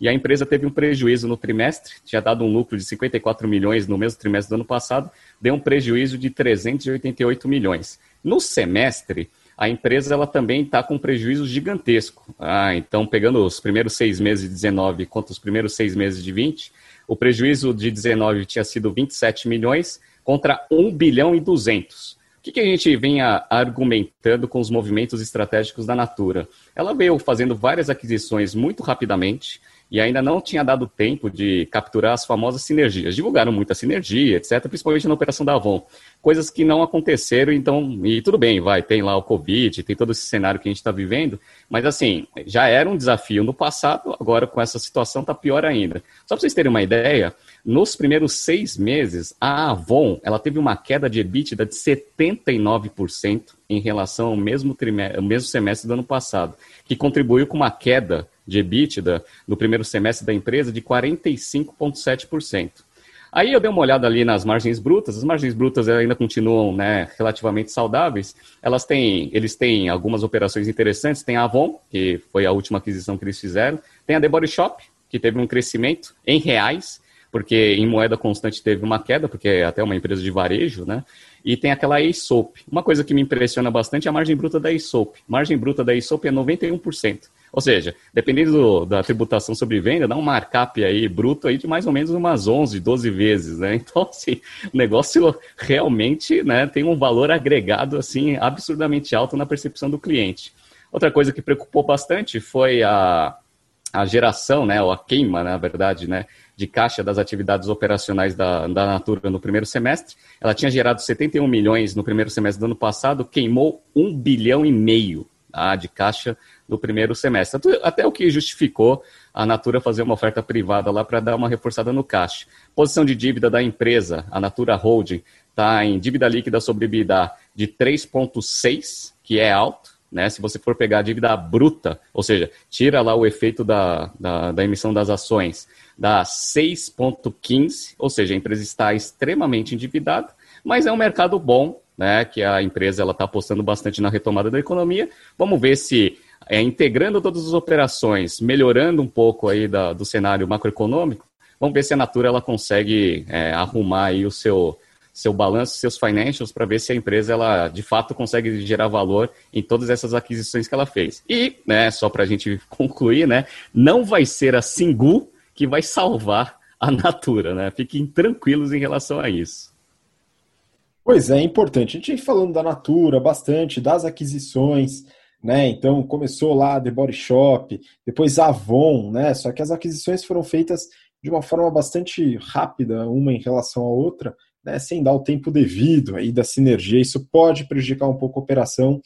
E a empresa teve um prejuízo no trimestre, tinha dado um lucro de 54 milhões no mesmo trimestre do ano passado, deu um prejuízo de 388 milhões. No semestre, a empresa ela também está com um prejuízo gigantesco. Ah, então, pegando os primeiros seis meses de 19 contra os primeiros seis meses de 20, o prejuízo de 19 tinha sido 27 milhões contra 1 bilhão e 200. O que, que a gente vinha argumentando com os movimentos estratégicos da Natura? Ela veio fazendo várias aquisições muito rapidamente, e ainda não tinha dado tempo de capturar as famosas sinergias. Divulgaram muita sinergia, etc., principalmente na operação da Avon. Coisas que não aconteceram, então, e tudo bem, vai, tem lá o Covid, tem todo esse cenário que a gente está vivendo, mas assim, já era um desafio no passado, agora com essa situação está pior ainda. Só para vocês terem uma ideia, nos primeiros seis meses, a Avon ela teve uma queda de EBITDA de 79% em relação ao mesmo, trimestre, ao mesmo semestre do ano passado, que contribuiu com uma queda de EBITDA no primeiro semestre da empresa de 45,7%. Aí eu dei uma olhada ali nas margens brutas, as margens brutas ainda continuam né, relativamente saudáveis, elas têm, eles têm algumas operações interessantes, tem a Avon, que foi a última aquisição que eles fizeram, tem a The Body Shop, que teve um crescimento em reais, porque em moeda constante teve uma queda, porque é até uma empresa de varejo, né? E tem aquela ASOP. Uma coisa que me impressiona bastante é a margem bruta da ASOP. Margem bruta da ASOP é 91%. Ou seja, dependendo do, da tributação sobre venda, dá um markup aí bruto aí de mais ou menos umas 11, 12 vezes, né? Então, assim, o negócio realmente né, tem um valor agregado assim absurdamente alto na percepção do cliente. Outra coisa que preocupou bastante foi a, a geração, né, ou a queima, na verdade, né, de caixa das atividades operacionais da, da Natura no primeiro semestre. Ela tinha gerado 71 milhões no primeiro semestre do ano passado, queimou 1 bilhão e meio tá, de caixa no primeiro semestre. Até o que justificou a Natura fazer uma oferta privada lá para dar uma reforçada no caixa. Posição de dívida da empresa, a Natura Holding, está em dívida líquida sobre EBITDA de 3,6, que é alto. Né? Se você for pegar a dívida bruta, ou seja, tira lá o efeito da, da, da emissão das ações, dá 6,15, ou seja, a empresa está extremamente endividada, mas é um mercado bom, né, que a empresa está apostando bastante na retomada da economia. Vamos ver se é, integrando todas as operações, melhorando um pouco aí da, do cenário macroeconômico, vamos ver se a Natura ela consegue é, arrumar aí o seu, seu balanço, seus financials, para ver se a empresa ela de fato consegue gerar valor em todas essas aquisições que ela fez. E, né, só para a gente concluir, né, não vai ser a Singu que vai salvar a Natura, né? Fiquem tranquilos em relação a isso. Pois é, é importante. A gente vem falando da Natura bastante, das aquisições, né? Então começou lá The Body Shop, depois Avon, né? Só que as aquisições foram feitas de uma forma bastante rápida, uma em relação à outra, né, sem dar o tempo devido aí da sinergia. Isso pode prejudicar um pouco a operação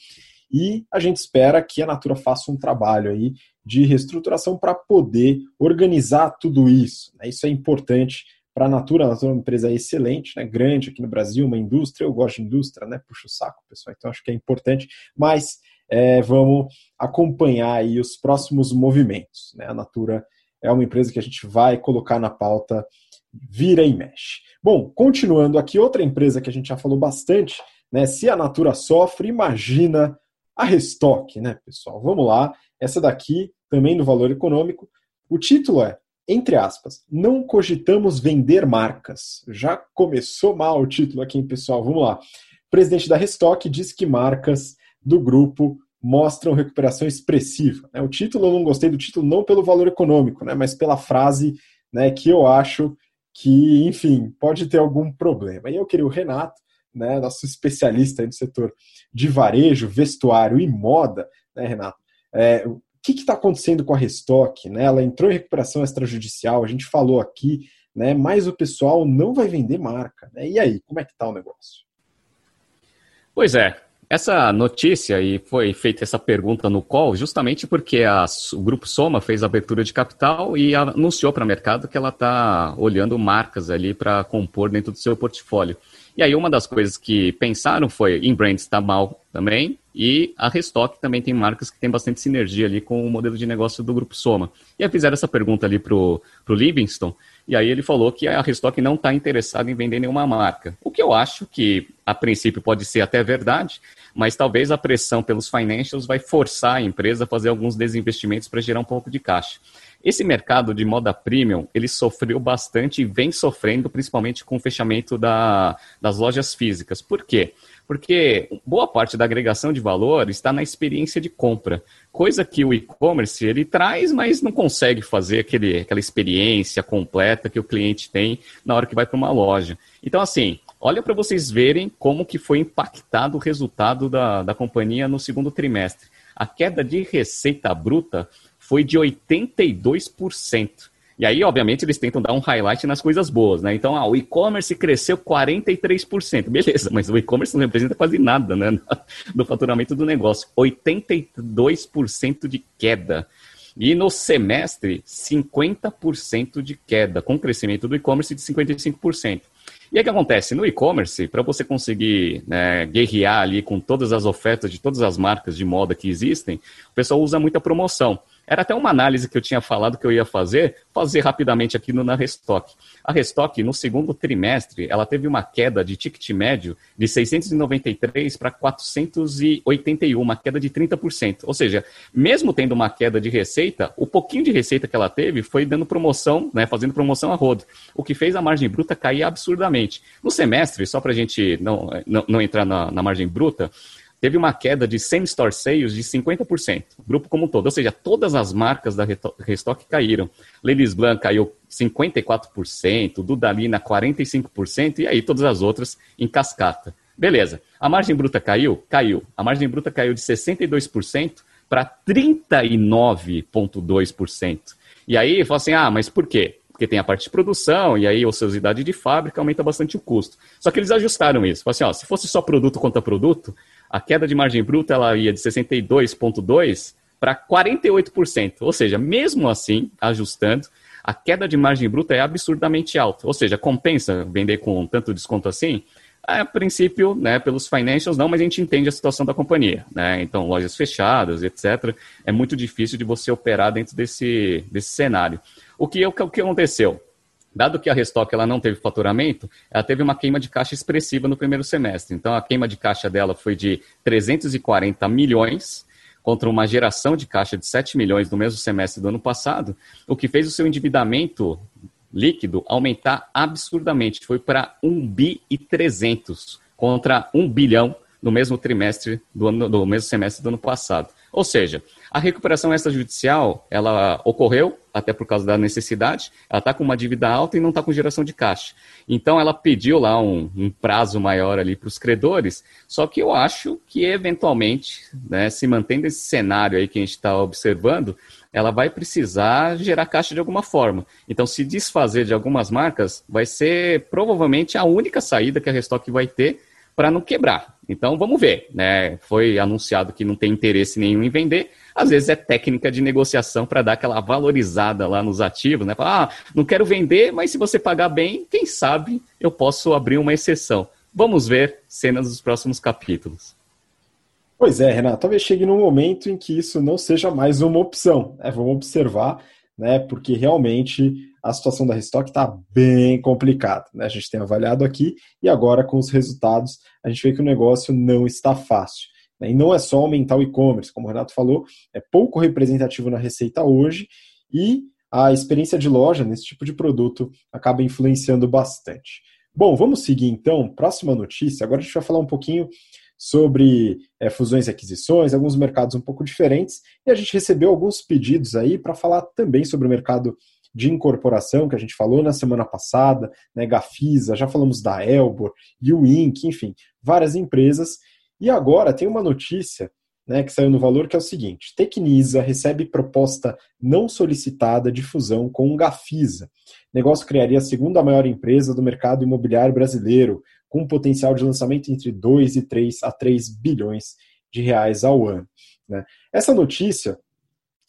e a gente espera que a Natura faça um trabalho aí de reestruturação para poder organizar tudo isso. Né? Isso é importante para a Natura. A Natura é uma empresa excelente, né? grande aqui no Brasil, uma indústria. Eu gosto de indústria, né? puxa o saco, pessoal, então acho que é importante. Mas é, vamos acompanhar aí os próximos movimentos. Né? A Natura é uma empresa que a gente vai colocar na pauta vira e mexe. Bom, continuando aqui, outra empresa que a gente já falou bastante, né? Se a Natura sofre, imagina a Restock, né, pessoal? Vamos lá. Essa daqui, também no valor econômico. O título é, entre aspas, não cogitamos vender marcas. Já começou mal o título aqui, hein, pessoal? Vamos lá. O presidente da Restock diz que marcas do grupo mostram recuperação expressiva. Né? O título eu não gostei do título não pelo valor econômico, né, mas pela frase né, que eu acho que, enfim, pode ter algum problema. E eu queria o Renato, né, nosso especialista no setor de varejo, vestuário e moda, né, Renato? É, o que está acontecendo com a Restock? Né? Ela entrou em recuperação extrajudicial, a gente falou aqui, né, mas o pessoal não vai vender marca. Né? E aí, como é que está o negócio? Pois é, essa notícia e foi feita essa pergunta no call justamente porque a, o Grupo Soma fez abertura de capital e anunciou para o mercado que ela está olhando marcas ali para compor dentro do seu portfólio. E aí uma das coisas que pensaram foi, Inbrand está mal também, e a Restock também tem marcas que tem bastante sinergia ali com o modelo de negócio do Grupo Soma. E aí fizeram essa pergunta ali para o Livingston, e aí ele falou que a Restock não está interessada em vender nenhuma marca. O que eu acho que, a princípio, pode ser até verdade, mas talvez a pressão pelos financials vai forçar a empresa a fazer alguns desinvestimentos para gerar um pouco de caixa. Esse mercado de moda premium, ele sofreu bastante e vem sofrendo, principalmente com o fechamento da, das lojas físicas. Por quê? Porque boa parte da agregação de valor está na experiência de compra, coisa que o e-commerce ele traz, mas não consegue fazer aquele, aquela experiência completa que o cliente tem na hora que vai para uma loja. Então, assim, olha para vocês verem como que foi impactado o resultado da, da companhia no segundo trimestre. A queda de receita bruta foi de 82%. E aí, obviamente, eles tentam dar um highlight nas coisas boas, né? Então, ah, o e-commerce cresceu 43%. Beleza, mas o e-commerce não representa quase nada, né? Do faturamento do negócio. 82% de queda. E no semestre, 50% de queda, com crescimento do e-commerce de 55%. E aí o que acontece? No e-commerce, para você conseguir né, guerrear ali com todas as ofertas de todas as marcas de moda que existem, o pessoal usa muita promoção. Era até uma análise que eu tinha falado que eu ia fazer, fazer rapidamente aqui no, na Restock. A Restock, no segundo trimestre, ela teve uma queda de ticket médio de 693 para 481, uma queda de 30%. Ou seja, mesmo tendo uma queda de receita, o pouquinho de receita que ela teve foi dando promoção, né, fazendo promoção a rodo, o que fez a margem bruta cair absurdamente. No semestre, só para a gente não, não, não entrar na, na margem bruta, teve uma queda de same-store sales de 50%, grupo como um todo. Ou seja, todas as marcas da Restock caíram. Ladies Blanc caiu 54%, Dudalina 45%, e aí todas as outras em cascata. Beleza. A margem bruta caiu? Caiu. A margem bruta caiu de 62% para 39,2%. E aí, fala assim, ah, mas por quê? porque tem a parte de produção e aí a ociosidade de fábrica aumenta bastante o custo. Só que eles ajustaram isso. Falaram assim, ó, se fosse só produto contra produto, a queda de margem bruta ela ia de 62,2% para 48%. Ou seja, mesmo assim, ajustando, a queda de margem bruta é absurdamente alta. Ou seja, compensa vender com tanto desconto assim? A princípio, né, pelos financials não, mas a gente entende a situação da companhia. Né? Então, lojas fechadas, etc. É muito difícil de você operar dentro desse, desse cenário. O que, o que aconteceu? Dado que a Restock ela não teve faturamento, ela teve uma queima de caixa expressiva no primeiro semestre. Então, a queima de caixa dela foi de 340 milhões contra uma geração de caixa de 7 milhões no mesmo semestre do ano passado, o que fez o seu endividamento líquido aumentar absurdamente. Foi para 1 bi e 300 contra 1 bilhão no mesmo trimestre do, ano, do mesmo semestre do ano passado. Ou seja, a recuperação extrajudicial ela ocorreu, até por causa da necessidade. Ela está com uma dívida alta e não está com geração de caixa. Então ela pediu lá um, um prazo maior ali para os credores, só que eu acho que eventualmente, né, se mantendo esse cenário aí que a gente está observando, ela vai precisar gerar caixa de alguma forma. Então, se desfazer de algumas marcas vai ser provavelmente a única saída que a Restock vai ter para não quebrar. Então, vamos ver. Né? Foi anunciado que não tem interesse nenhum em vender. Às vezes é técnica de negociação para dar aquela valorizada lá nos ativos. Né? ah, não quero vender, mas se você pagar bem, quem sabe eu posso abrir uma exceção. Vamos ver cenas dos próximos capítulos. Pois é, Renato, talvez chegue num momento em que isso não seja mais uma opção. Né? Vamos observar, né? Porque realmente a situação da Restock está bem complicada. Né? A gente tem avaliado aqui e agora com os resultados a gente vê que o negócio não está fácil. Né? E não é só aumentar o e-commerce, como o Renato falou, é pouco representativo na receita hoje e a experiência de loja nesse tipo de produto acaba influenciando bastante. Bom, vamos seguir então. Próxima notícia. Agora a gente vai falar um pouquinho sobre é, fusões e aquisições, alguns mercados um pouco diferentes, e a gente recebeu alguns pedidos aí para falar também sobre o mercado de incorporação que a gente falou na semana passada, né, Gafisa, já falamos da Elbor, Uink, enfim, várias empresas. E agora tem uma notícia né, que saiu no valor que é o seguinte: Tecnisa recebe proposta não solicitada de fusão com Gafisa. O negócio criaria a segunda maior empresa do mercado imobiliário brasileiro, com um potencial de lançamento entre 2 e 3 a 3 bilhões de reais ao ano. Né? Essa notícia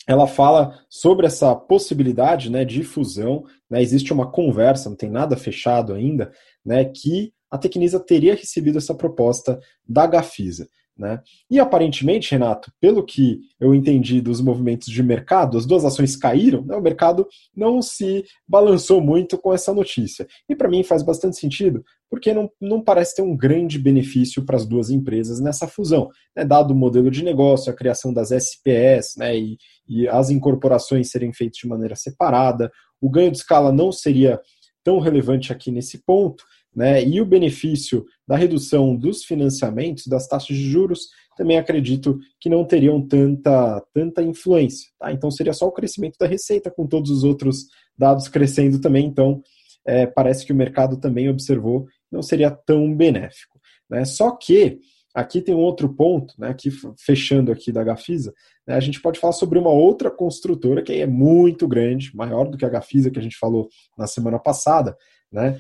ela fala sobre essa possibilidade né, de fusão. Né, existe uma conversa, não tem nada fechado ainda, né, que a Tecnisa teria recebido essa proposta da Gafisa. Né? E aparentemente, Renato, pelo que eu entendi dos movimentos de mercado, as duas ações caíram, né? o mercado não se balançou muito com essa notícia. E para mim faz bastante sentido, porque não, não parece ter um grande benefício para as duas empresas nessa fusão. Né? Dado o modelo de negócio, a criação das SPS né? e, e as incorporações serem feitas de maneira separada, o ganho de escala não seria tão relevante aqui nesse ponto né? E o benefício da redução dos financiamentos, das taxas de juros, também acredito que não teriam tanta, tanta influência. Tá? Então seria só o crescimento da receita, com todos os outros dados crescendo também. Então é, parece que o mercado também observou não seria tão benéfico. Né? Só que aqui tem um outro ponto, né, aqui fechando aqui da Gafisa, né, a gente pode falar sobre uma outra construtora que é muito grande, maior do que a Gafisa que a gente falou na semana passada, né,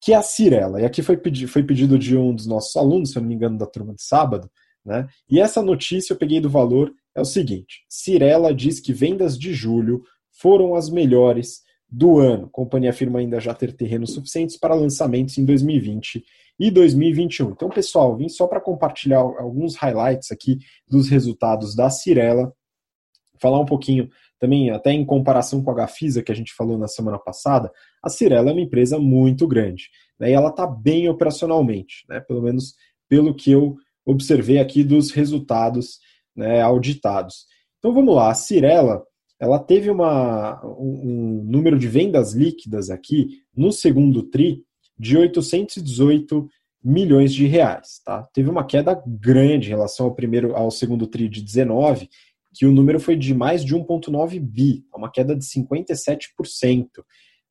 que é a Cirela. E aqui foi, pedi foi pedido de um dos nossos alunos, se eu não me engano, da turma de sábado, né? E essa notícia eu peguei do valor, é o seguinte: Cirela diz que vendas de julho foram as melhores do ano. A companhia afirma ainda já ter terrenos suficientes para lançamentos em 2020 e 2021. Então, pessoal, vim só para compartilhar alguns highlights aqui dos resultados da Cirela, falar um pouquinho também, até em comparação com a Gafisa que a gente falou na semana passada, a Cirela é uma empresa muito grande. Né, e ela está bem operacionalmente, né, pelo menos pelo que eu observei aqui dos resultados né, auditados. Então vamos lá, a Cirela ela teve uma, um, um número de vendas líquidas aqui no segundo TRI de 818 milhões de reais. Tá? Teve uma queda grande em relação ao primeiro ao segundo TRI de 19 que o número foi de mais de 1,9 bi, uma queda de 57%.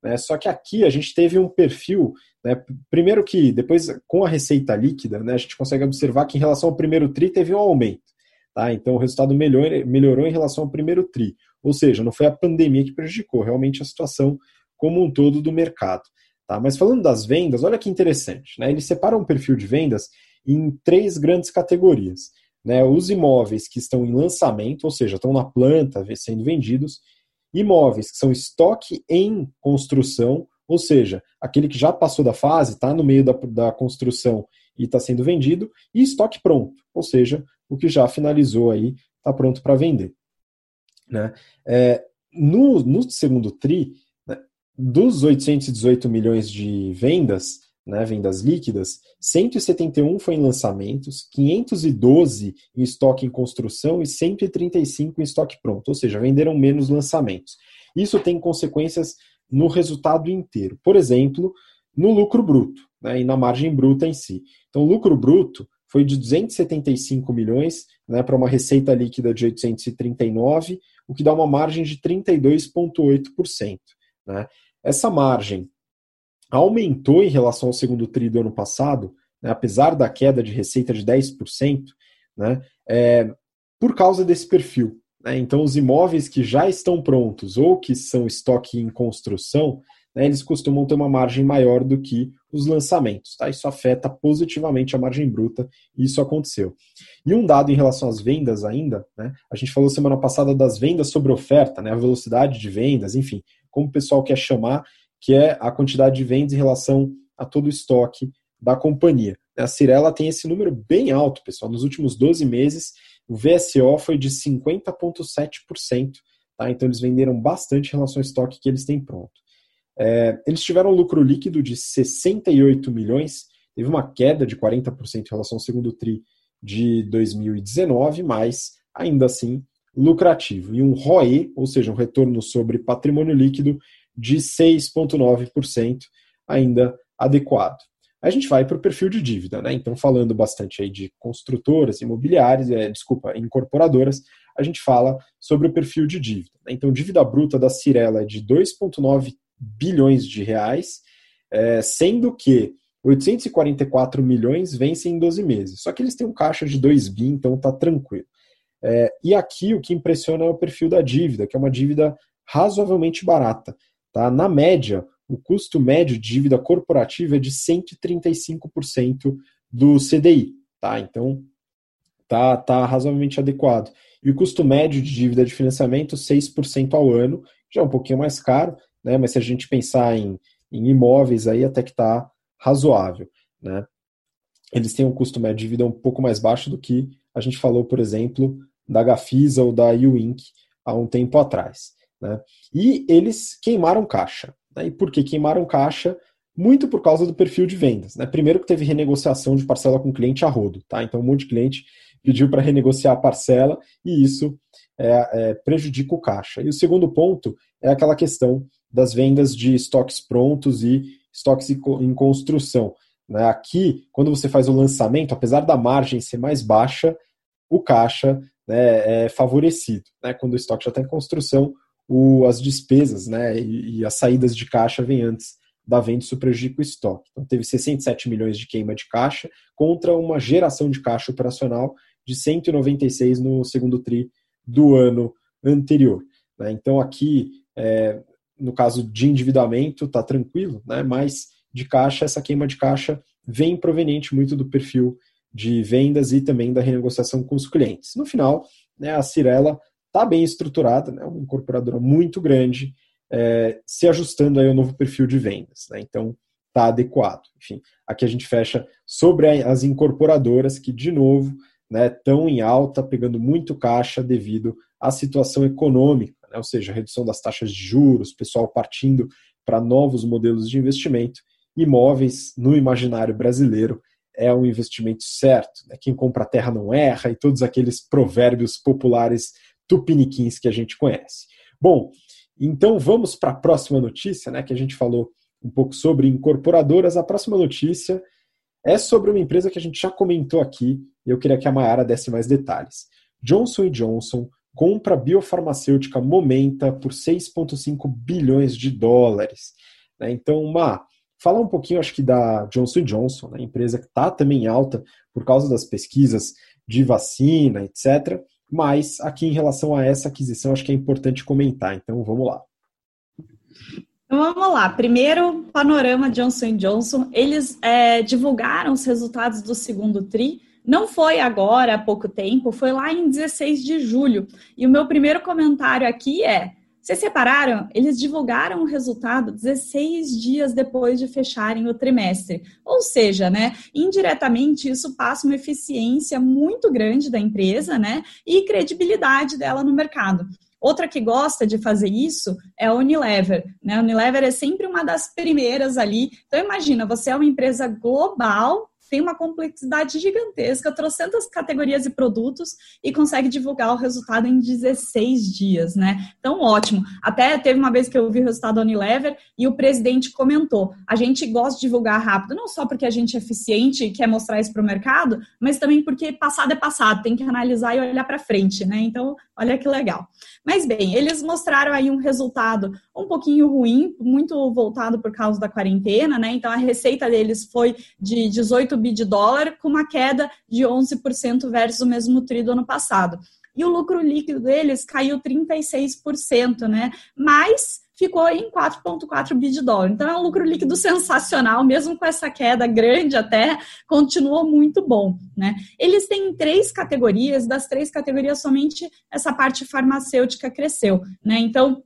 Né? Só que aqui a gente teve um perfil, né? primeiro que depois com a receita líquida, né, a gente consegue observar que em relação ao primeiro TRI teve um aumento. Tá? Então o resultado melhor, melhorou em relação ao primeiro TRI. Ou seja, não foi a pandemia que prejudicou, realmente a situação como um todo do mercado. Tá? Mas falando das vendas, olha que interessante. Né? Eles separam o perfil de vendas em três grandes categorias né, os imóveis que estão em lançamento, ou seja, estão na planta sendo vendidos, imóveis que são estoque em construção, ou seja, aquele que já passou da fase, está no meio da, da construção e está sendo vendido, e estoque pronto, ou seja, o que já finalizou aí, está pronto para vender. Né? É, no, no segundo TRI, né, dos 818 milhões de vendas, né, vendas líquidas, 171 foi em lançamentos, 512 em estoque em construção e 135 em estoque pronto, ou seja, venderam menos lançamentos. Isso tem consequências no resultado inteiro. Por exemplo, no lucro bruto né, e na margem bruta em si. Então, lucro bruto foi de 275 milhões né, para uma receita líquida de 839, o que dá uma margem de 32,8%. Né? Essa margem aumentou em relação ao segundo TRI do ano passado, né, apesar da queda de receita de 10%, né, é, por causa desse perfil. Né? Então, os imóveis que já estão prontos ou que são estoque em construção, né, eles costumam ter uma margem maior do que os lançamentos. Tá? Isso afeta positivamente a margem bruta, e isso aconteceu. E um dado em relação às vendas ainda, né, a gente falou semana passada das vendas sobre oferta, né, a velocidade de vendas, enfim, como o pessoal quer chamar, que é a quantidade de vendas em relação a todo o estoque da companhia. A Cirela tem esse número bem alto, pessoal. Nos últimos 12 meses, o VSO foi de 50,7%. Tá? Então, eles venderam bastante em relação ao estoque que eles têm pronto. É, eles tiveram um lucro líquido de 68 milhões, teve uma queda de 40% em relação ao segundo TRI de 2019, mas ainda assim lucrativo. E um ROE, ou seja, um retorno sobre patrimônio líquido, de 6,9%, ainda adequado. A gente vai para o perfil de dívida, né? Então, falando bastante aí de construtoras, imobiliárias, é, desculpa, incorporadoras, a gente fala sobre o perfil de dívida. Né? Então, dívida bruta da Cirela é de 2,9 bilhões de reais, é, sendo que 844 milhões vencem em 12 meses. Só que eles têm um caixa de 2 bi, então tá tranquilo. É, e aqui o que impressiona é o perfil da dívida, que é uma dívida razoavelmente barata. Tá? Na média, o custo médio de dívida corporativa é de 135% do CDI. Tá? Então, tá, tá razoavelmente adequado. E o custo médio de dívida de financiamento, 6% ao ano, já é um pouquinho mais caro, né? mas se a gente pensar em, em imóveis, aí até que está razoável. Né? Eles têm um custo médio de dívida um pouco mais baixo do que a gente falou, por exemplo, da Gafisa ou da Uink há um tempo atrás. Né? E eles queimaram caixa. Né? E por que queimaram caixa? Muito por causa do perfil de vendas. Né? Primeiro que teve renegociação de parcela com cliente a rodo. Tá? Então um monte de cliente pediu para renegociar a parcela e isso é, é, prejudica o caixa. E o segundo ponto é aquela questão das vendas de estoques prontos e estoques em construção. Né? Aqui, quando você faz o lançamento, apesar da margem ser mais baixa, o caixa né, é favorecido. Né? Quando o estoque já está em construção, as despesas e, as saídas de caixa vêm antes da venda, isso prejudica o estoque. Então, teve 67 milhões de queima de caixa contra uma geração de caixa operacional de 196 no segundo TRI do ano anterior. Então, aqui, é, no caso de endividamento, está tranquilo, né? mas de caixa, essa queima de caixa vem proveniente muito do perfil de vendas e também da renegociação com os clientes. No final, né, a Cirela está bem estruturada, né, uma incorporadora muito grande, é, se ajustando aí ao novo perfil de vendas. Né, então, está adequado. Enfim, aqui a gente fecha sobre as incorporadoras que, de novo, estão né, em alta, pegando muito caixa devido à situação econômica, né, ou seja, redução das taxas de juros, pessoal partindo para novos modelos de investimento. Imóveis, no imaginário brasileiro, é um investimento certo. Né? Quem compra terra não erra, e todos aqueles provérbios populares tupiniquins que a gente conhece. Bom, então vamos para a próxima notícia, né, que a gente falou um pouco sobre incorporadoras. A próxima notícia é sobre uma empresa que a gente já comentou aqui, e eu queria que a Mayara desse mais detalhes. Johnson Johnson compra a biofarmacêutica Momenta por 6,5 bilhões de dólares. Né? Então, uma falar um pouquinho, acho que da Johnson Johnson, né? empresa que está também alta por causa das pesquisas de vacina, etc. Mas aqui em relação a essa aquisição, acho que é importante comentar. Então vamos lá. Então, vamos lá. Primeiro, panorama Johnson Johnson. Eles é, divulgaram os resultados do segundo TRI. Não foi agora, há pouco tempo, foi lá em 16 de julho. E o meu primeiro comentário aqui é: vocês separaram? Eles divulgaram o resultado 16 dias depois de fecharem o trimestre. Ou seja, né, indiretamente isso passa uma eficiência muito grande da empresa, né, e credibilidade dela no mercado. Outra que gosta de fazer isso é a Unilever. Né? A Unilever é sempre uma das primeiras ali. Então, imagina, você é uma empresa global tem uma complexidade gigantesca, trocentas categorias e produtos e consegue divulgar o resultado em 16 dias, né? Então, ótimo. Até teve uma vez que eu vi o resultado da Unilever e o presidente comentou: a gente gosta de divulgar rápido, não só porque a gente é eficiente e quer mostrar isso para o mercado, mas também porque passado é passado, tem que analisar e olhar para frente, né? Então, olha que legal. Mas bem, eles mostraram aí um resultado um pouquinho ruim, muito voltado por causa da quarentena, né? Então a receita deles foi de 18 bi de dólar, com uma queda de 11% versus o mesmo tri do ano passado. E o lucro líquido deles caiu 36%, né? Mas ficou em 4,4 bi de dólar. Então é um lucro líquido sensacional, mesmo com essa queda grande até, continuou muito bom. Né? Eles têm três categorias, das três categorias, somente essa parte farmacêutica cresceu. Né? Então,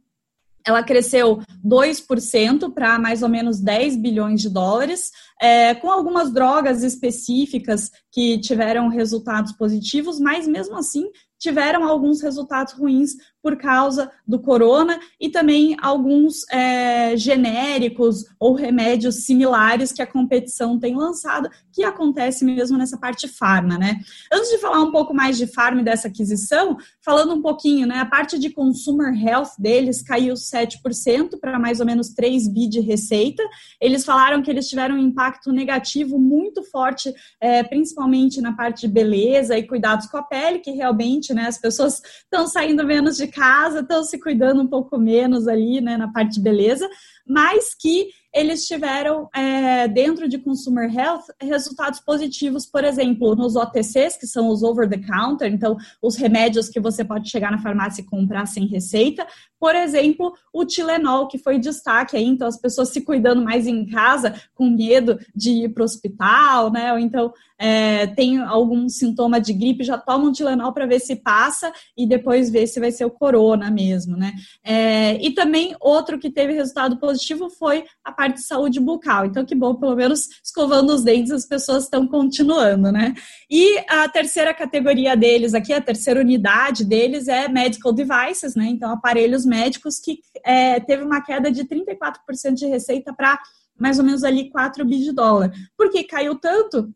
ela cresceu 2% para mais ou menos 10 bilhões de dólares, é, com algumas drogas específicas que tiveram resultados positivos, mas mesmo assim tiveram alguns resultados ruins por causa do corona e também alguns é, genéricos ou remédios similares que a competição tem lançado, que acontece mesmo nessa parte farma, né? Antes de falar um pouco mais de farma e dessa aquisição, falando um pouquinho, né? A parte de consumer health deles caiu 7% para mais ou menos 3 bi de receita. Eles falaram que eles tiveram um impacto negativo muito forte, é, principalmente na parte de beleza e cuidados com a pele, que realmente, né, as pessoas estão saindo menos de casa, estão se cuidando um pouco menos ali, né, na parte de beleza, mas que eles tiveram, é, dentro de Consumer Health, resultados positivos, por exemplo, nos OTCs, que são os over the counter, então os remédios que você pode chegar na farmácia e comprar sem receita. Por exemplo, o Tilenol, que foi destaque aí, então as pessoas se cuidando mais em casa, com medo de ir para o hospital, né? Ou então é, tem algum sintoma de gripe, já toma um Tilenol para ver se passa e depois ver se vai ser o corona mesmo, né? É, e também outro que teve resultado positivo foi a parte de saúde bucal. Então, que bom, pelo menos escovando os dentes, as pessoas estão continuando, né? E a terceira categoria deles aqui, a terceira unidade deles é medical devices, né? Então, aparelhos médicos que é, teve uma queda de 34% de receita para mais ou menos ali 4 bi de dólar. Por que caiu tanto?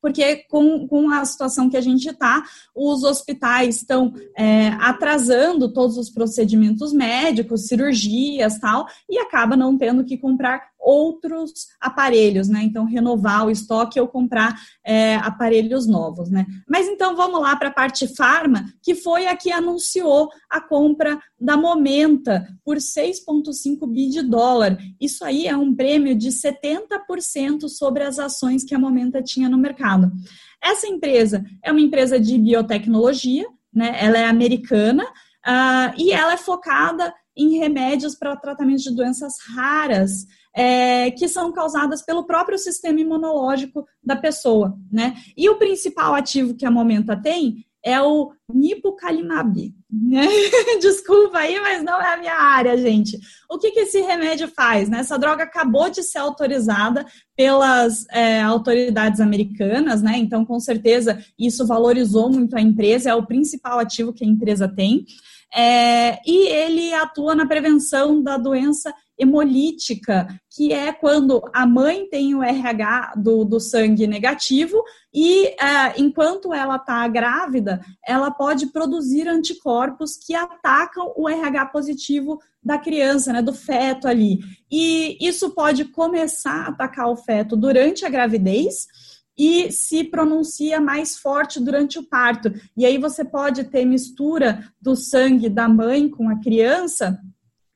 Porque com, com a situação que a gente está, os hospitais estão é, atrasando todos os procedimentos médicos, cirurgias tal, e acaba não tendo que comprar outros aparelhos, né? Então, renovar o estoque ou comprar é, aparelhos novos, né? Mas então vamos lá para a parte farma, que foi a que anunciou a compra da Momenta por 6,5 bi de dólar. Isso aí é um prêmio de 70% sobre as ações que a Momenta tinha no mercado. Essa empresa é uma empresa de biotecnologia, né? Ela é americana uh, e ela é focada em remédios para tratamento de doenças raras é, que são causadas pelo próprio sistema imunológico da pessoa, né? E o principal ativo que a Momenta tem é o nipocalimab. Né? Desculpa aí, mas não é a minha área, gente. O que, que esse remédio faz? Né? Essa droga acabou de ser autorizada pelas é, autoridades americanas, né? Então, com certeza, isso valorizou muito a empresa, é o principal ativo que a empresa tem. É, e ele atua na prevenção da doença hemolítica, que é quando a mãe tem o RH do, do sangue negativo e é, enquanto ela está grávida, ela pode produzir anticorpos que atacam o RH positivo da criança, né, do feto ali. E isso pode começar a atacar o feto durante a gravidez e se pronuncia mais forte durante o parto. E aí você pode ter mistura do sangue da mãe com a criança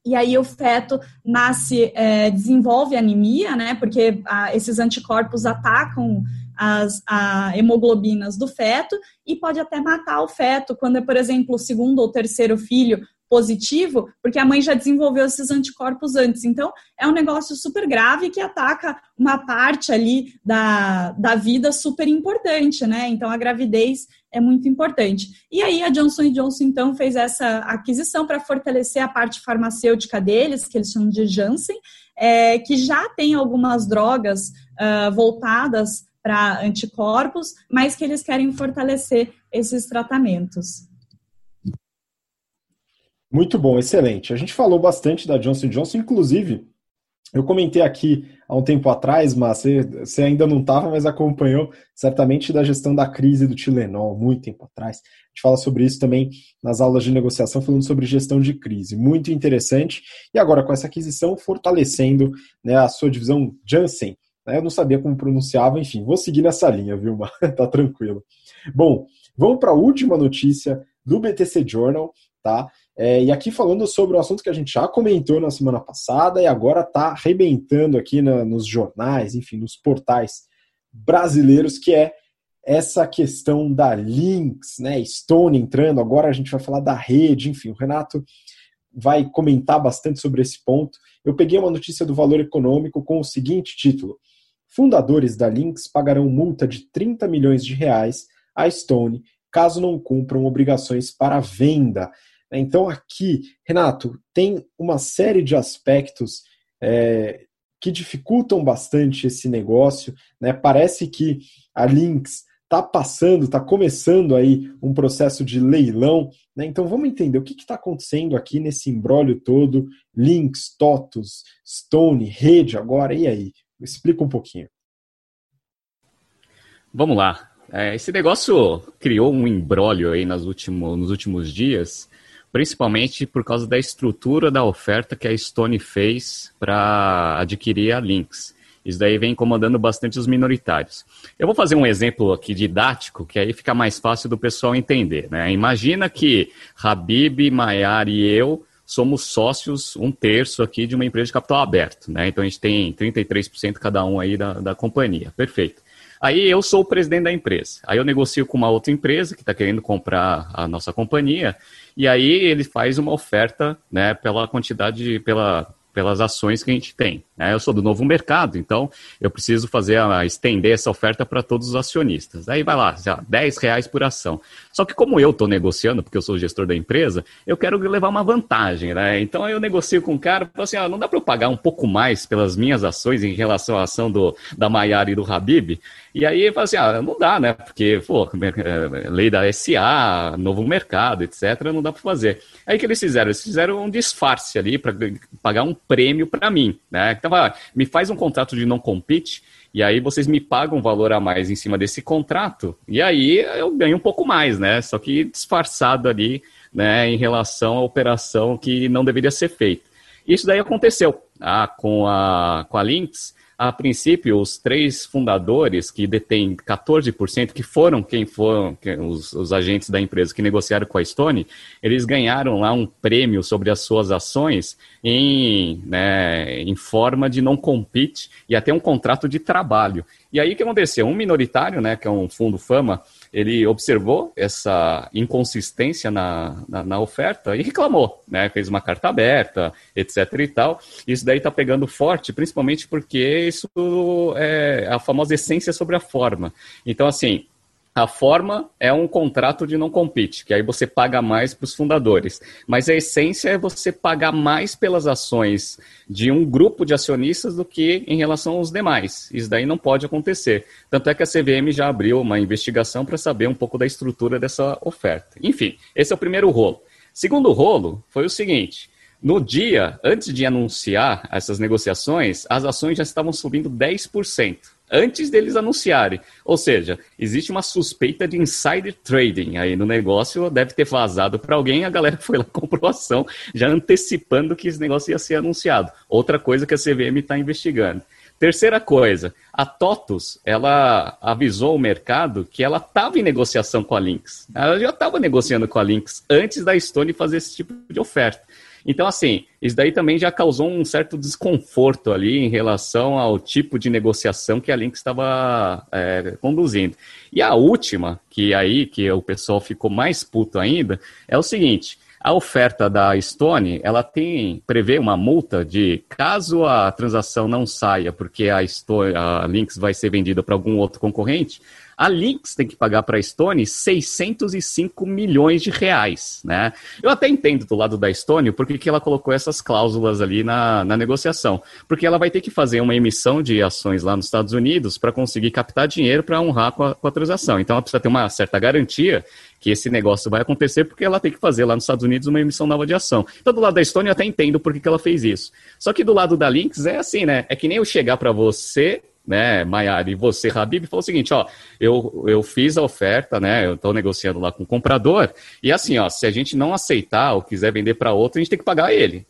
e aí o feto nasce, é, desenvolve anemia, né? Porque a, esses anticorpos atacam as a, hemoglobinas do feto e pode até matar o feto quando é, por exemplo, o segundo ou terceiro filho positivo, porque a mãe já desenvolveu esses anticorpos antes. Então, é um negócio super grave que ataca uma parte ali da, da vida super importante, né? Então, a gravidez é muito importante. E aí, a Johnson Johnson, então, fez essa aquisição para fortalecer a parte farmacêutica deles, que eles chamam de Janssen, é, que já tem algumas drogas uh, voltadas para anticorpos, mas que eles querem fortalecer esses tratamentos. Muito bom, excelente. A gente falou bastante da Johnson Johnson, inclusive Eu comentei aqui há um tempo atrás, mas você, você ainda não estava, mas acompanhou certamente da gestão da crise do Tilenol, muito tempo atrás. A gente fala sobre isso também nas aulas de negociação, falando sobre gestão de crise. Muito interessante. E agora, com essa aquisição, fortalecendo né, a sua divisão Janssen. Né, eu não sabia como pronunciava, enfim, vou seguir nessa linha, viu, Mar? tá tranquilo. Bom, vamos para a última notícia do BTC Journal, tá? É, e aqui falando sobre um assunto que a gente já comentou na semana passada e agora está arrebentando aqui na, nos jornais, enfim, nos portais brasileiros, que é essa questão da Lynx, né? Stone entrando, agora a gente vai falar da rede, enfim, o Renato vai comentar bastante sobre esse ponto. Eu peguei uma notícia do Valor Econômico com o seguinte título: Fundadores da Lynx pagarão multa de 30 milhões de reais à Stone caso não cumpram obrigações para venda. Então, aqui, Renato, tem uma série de aspectos é, que dificultam bastante esse negócio. Né? Parece que a Lynx está passando, está começando aí um processo de leilão. Né? Então, vamos entender o que está acontecendo aqui nesse embrólio todo: Lynx, TOTUS, Stone, rede agora, e aí? Explica um pouquinho. Vamos lá. É, esse negócio criou um embrólio aí nos últimos, nos últimos dias principalmente por causa da estrutura da oferta que a Stone fez para adquirir a Lynx. Isso daí vem incomodando bastante os minoritários. Eu vou fazer um exemplo aqui didático, que aí fica mais fácil do pessoal entender. Né? Imagina que Habib, Maiar e eu somos sócios, um terço aqui de uma empresa de capital aberto. Né? Então a gente tem 33% cada um aí da, da companhia. Perfeito. Aí eu sou o presidente da empresa. Aí eu negocio com uma outra empresa que está querendo comprar a nossa companhia. E aí ele faz uma oferta né, pela quantidade, pela pelas ações que a gente tem. Né? Eu sou do novo mercado, então eu preciso fazer a, estender essa oferta para todos os acionistas. Aí vai lá, já, 10 reais por ação. Só que como eu estou negociando, porque eu sou gestor da empresa, eu quero levar uma vantagem. Né? Então eu negocio com o cara falo assim, ah, não dá para eu pagar um pouco mais pelas minhas ações em relação à ação do, da Maiara e do Habib? E aí ele fala assim, ah, não dá, né? Porque, pô, é, lei da SA, novo mercado, etc., não dá para fazer. Aí que eles fizeram? Eles fizeram um disfarce ali para pagar um prêmio para mim, né? Então, me faz um contrato de não compete e aí vocês me pagam um valor a mais em cima desse contrato e aí eu ganho um pouco mais, né? Só que disfarçado ali, né, em relação à operação que não deveria ser feita. Isso daí aconteceu ah, com a com a Lynx a princípio, os três fundadores que detêm 14%, que foram quem foram os, os, agentes da empresa que negociaram com a Stone, eles ganharam lá um prêmio sobre as suas ações em, né, em forma de não compete e até um contrato de trabalho. E aí o que aconteceu? Um minoritário, né, que é um fundo fama, ele observou essa inconsistência na, na, na, oferta e reclamou, né? Fez uma carta aberta, etc e tal. Isso daí está pegando forte, principalmente porque isso é a famosa essência sobre a forma. Então, assim, a forma é um contrato de não compete, que aí você paga mais para os fundadores. Mas a essência é você pagar mais pelas ações de um grupo de acionistas do que em relação aos demais. Isso daí não pode acontecer. Tanto é que a CVM já abriu uma investigação para saber um pouco da estrutura dessa oferta. Enfim, esse é o primeiro rolo. Segundo rolo foi o seguinte: no dia, antes de anunciar essas negociações, as ações já estavam subindo 10% antes deles anunciarem. Ou seja, existe uma suspeita de insider trading aí no negócio, deve ter vazado para alguém, a galera foi lá comprou ação, já antecipando que esse negócio ia ser anunciado. Outra coisa que a CVM está investigando. Terceira coisa, a TOTUS, ela avisou o mercado que ela estava em negociação com a Lynx. Ela já estava negociando com a Lynx antes da Stone fazer esse tipo de oferta. Então, assim, isso daí também já causou um certo desconforto ali em relação ao tipo de negociação que a Link estava é, conduzindo. E a última, que aí que o pessoal ficou mais puto ainda, é o seguinte. A oferta da Stone, ela tem prevê uma multa de caso a transação não saia porque a, Stone, a Lynx vai ser vendida para algum outro concorrente, A Lynx tem que pagar para a Stone 605 milhões de reais, né? Eu até entendo do lado da Stone porque que ela colocou essas cláusulas ali na, na negociação, porque ela vai ter que fazer uma emissão de ações lá nos Estados Unidos para conseguir captar dinheiro para honrar com a, com a transação. Então ela precisa ter uma certa garantia que esse negócio vai acontecer porque ela tem que fazer lá nos Estados Unidos uma emissão nova de ação. Então, do lado da Estônia, eu até entendo por que, que ela fez isso. Só que do lado da Lynx é assim, né? É que nem eu chegar para você né, Maiara, e você, Habib, falou o seguinte, ó, eu, eu fiz a oferta, né, eu estou negociando lá com o comprador, e assim, ó, se a gente não aceitar ou quiser vender para outro, a gente tem que pagar ele.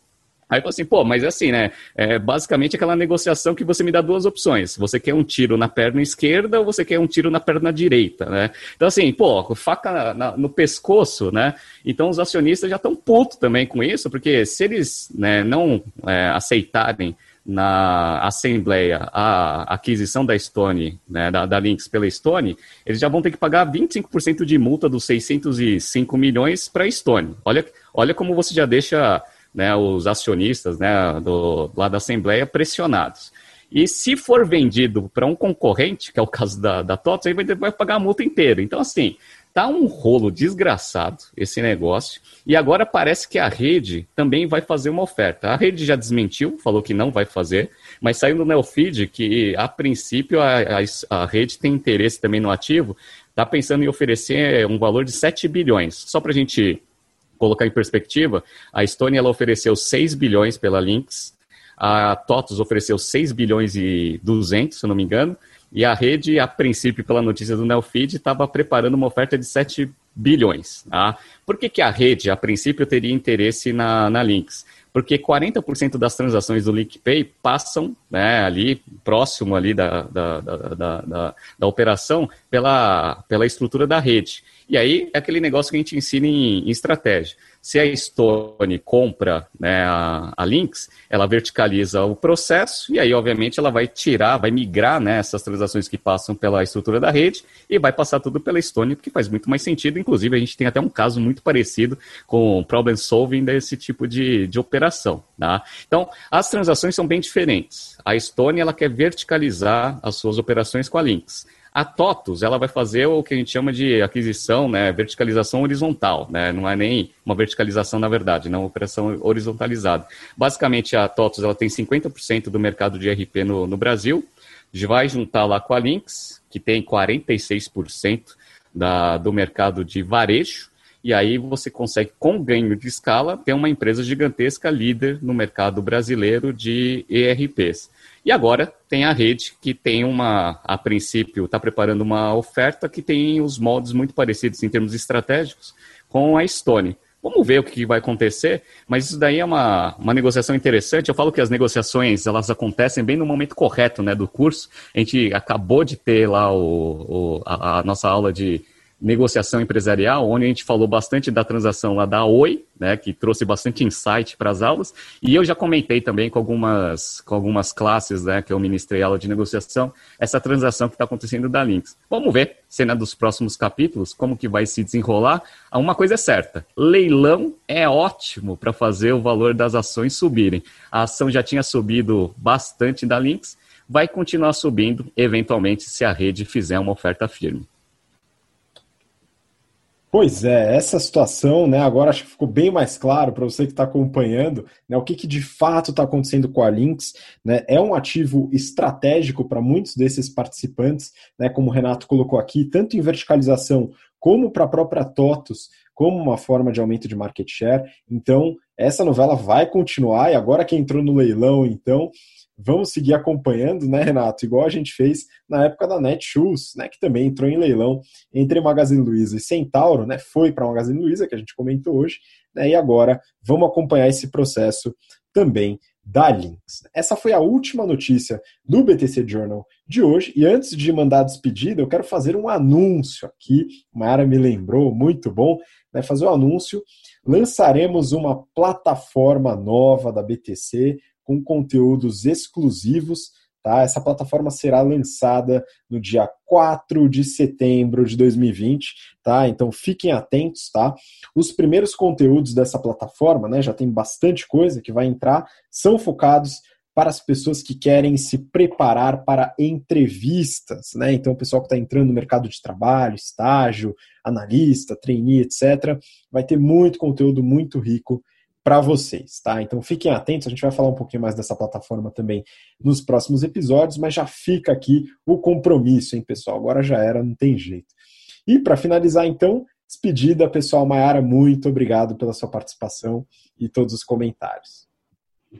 Aí falou assim, pô, mas é assim, né? É basicamente aquela negociação que você me dá duas opções. Você quer um tiro na perna esquerda ou você quer um tiro na perna direita, né? Então, assim, pô, faca na, no pescoço, né? Então, os acionistas já estão putos também com isso, porque se eles né, não é, aceitarem na Assembleia a aquisição da Stone, né, da, da Lynx pela Stone, eles já vão ter que pagar 25% de multa dos 605 milhões para a Stone. Olha, olha como você já deixa né, os acionistas né, do, lá da Assembleia pressionados. E se for vendido para um concorrente, que é o caso da, da TOTS, aí vai, vai pagar a multa inteira. Então, assim, tá um rolo desgraçado esse negócio. E agora parece que a rede também vai fazer uma oferta. A rede já desmentiu, falou que não vai fazer, mas saiu no Neofeed que, a princípio, a, a, a rede tem interesse também no ativo, está pensando em oferecer um valor de 7 bilhões. Só para a gente colocar em perspectiva, a Estônia ela ofereceu 6 bilhões pela Lynx, a TOTUS ofereceu 6 bilhões e 200, se não me engano, e a rede, a princípio, pela notícia do Nelfeed, estava preparando uma oferta de 7 bilhões. Tá? Por que, que a rede, a princípio, teria interesse na, na Lynx? Porque 40% das transações do LinkPay passam né, ali, próximo ali da, da, da, da, da operação, pela, pela estrutura da rede. E aí é aquele negócio que a gente ensina em, em estratégia. Se a Stone compra né, a, a Lynx, ela verticaliza o processo e aí, obviamente, ela vai tirar, vai migrar né, essas transações que passam pela estrutura da rede e vai passar tudo pela Stone, porque faz muito mais sentido. Inclusive, a gente tem até um caso muito parecido com problem solving desse tipo de, de operação. Tá? Então, as transações são bem diferentes. A Stone ela quer verticalizar as suas operações com a Lynx. A TOTUS, ela vai fazer o que a gente chama de aquisição, né, verticalização horizontal, né, não é nem uma verticalização na verdade, não uma operação horizontalizada. Basicamente, a TOTUS ela tem 50% do mercado de RP no, no Brasil, vai juntar lá com a Lynx, que tem 46% da, do mercado de varejo, e aí você consegue, com ganho de escala, ter uma empresa gigantesca líder no mercado brasileiro de ERPs. E agora tem a rede que tem uma, a princípio, está preparando uma oferta que tem os moldes muito parecidos em termos estratégicos com a Stone. Vamos ver o que vai acontecer, mas isso daí é uma, uma negociação interessante. Eu falo que as negociações elas acontecem bem no momento correto né, do curso. A gente acabou de ter lá o, o a, a nossa aula de negociação empresarial, onde a gente falou bastante da transação lá da Oi, né, que trouxe bastante insight para as aulas, e eu já comentei também com algumas, com algumas classes né, que eu ministrei aula de negociação, essa transação que está acontecendo da Lynx. Vamos ver, cena dos próximos capítulos, como que vai se desenrolar. Uma coisa é certa, leilão é ótimo para fazer o valor das ações subirem. A ação já tinha subido bastante da Lynx, vai continuar subindo, eventualmente, se a rede fizer uma oferta firme. Pois é, essa situação, né, agora acho que ficou bem mais claro para você que está acompanhando, né, o que, que de fato está acontecendo com a Lynx, né, é um ativo estratégico para muitos desses participantes, né, como o Renato colocou aqui, tanto em verticalização como para a própria TOTUS, como uma forma de aumento de market share. Então, essa novela vai continuar e agora que entrou no leilão, então, vamos seguir acompanhando, né, Renato? Igual a gente fez na época da Netshoes, né, que também entrou em leilão entre Magazine Luiza e Centauro, né? Foi para Magazine Luiza, que a gente comentou hoje, né? E agora vamos acompanhar esse processo também da Lynx. Essa foi a última notícia do BTC Journal de hoje. E antes de mandar despedida, eu quero fazer um anúncio aqui. Mayara me lembrou, muito bom, né? Fazer o um anúncio. Lançaremos uma plataforma nova da BTC com conteúdos exclusivos. Tá? Essa plataforma será lançada no dia 4 de setembro de 2020, tá? Então fiquem atentos, tá? Os primeiros conteúdos dessa plataforma, né, já tem bastante coisa que vai entrar, são focados para as pessoas que querem se preparar para entrevistas, né? Então, o pessoal que está entrando no mercado de trabalho, estágio, analista, trainee, etc., vai ter muito conteúdo muito rico para vocês, tá? Então fiquem atentos, a gente vai falar um pouquinho mais dessa plataforma também nos próximos episódios, mas já fica aqui o compromisso, hein, pessoal? Agora já era, não tem jeito. E para finalizar, então, despedida, pessoal. Maiara, muito obrigado pela sua participação e todos os comentários.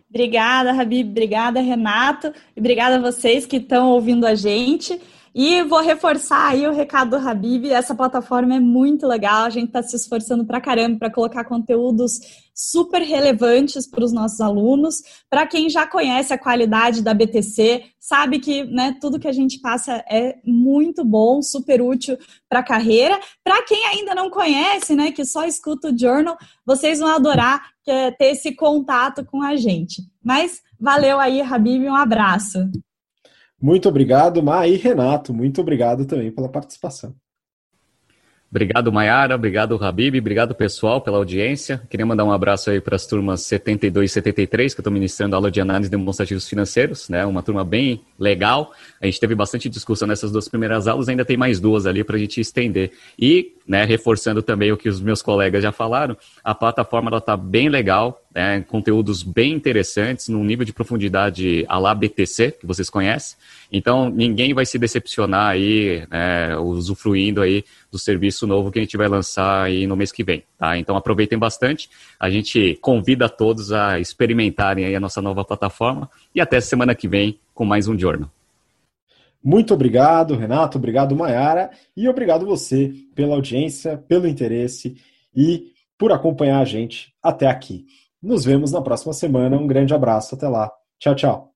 Obrigada, Rabi, obrigada, Renato, e obrigada a vocês que estão ouvindo a gente. E vou reforçar aí o recado do Habib. Essa plataforma é muito legal. A gente está se esforçando para caramba para colocar conteúdos super relevantes para os nossos alunos. Para quem já conhece a qualidade da BTC, sabe que né, tudo que a gente passa é muito bom, super útil para a carreira. Para quem ainda não conhece, né, que só escuta o Journal, vocês vão adorar é, ter esse contato com a gente. Mas valeu aí, Habib, um abraço. Muito obrigado, Ma e Renato. Muito obrigado também pela participação. Obrigado, Mayara. Obrigado, Habib. Obrigado, pessoal, pela audiência. Queria mandar um abraço aí para as turmas 72 e 73, que eu estou ministrando aula de análise de demonstrativos financeiros, né? Uma turma bem legal. A gente teve bastante discussão nessas duas primeiras aulas, ainda tem mais duas ali para a gente estender. E, né, reforçando também o que os meus colegas já falaram, a plataforma está bem legal, né, conteúdos bem interessantes, num nível de profundidade a lá BTC, que vocês conhecem. Então, ninguém vai se decepcionar aí, né, usufruindo aí do serviço novo que a gente vai lançar aí no mês que vem, tá? Então, aproveitem bastante. A gente convida todos a experimentarem aí a nossa nova plataforma e até semana que vem com mais um Jornal. Muito obrigado, Renato, obrigado, Mayara, e obrigado você pela audiência, pelo interesse e por acompanhar a gente até aqui. Nos vemos na próxima semana. Um grande abraço, até lá. Tchau, tchau.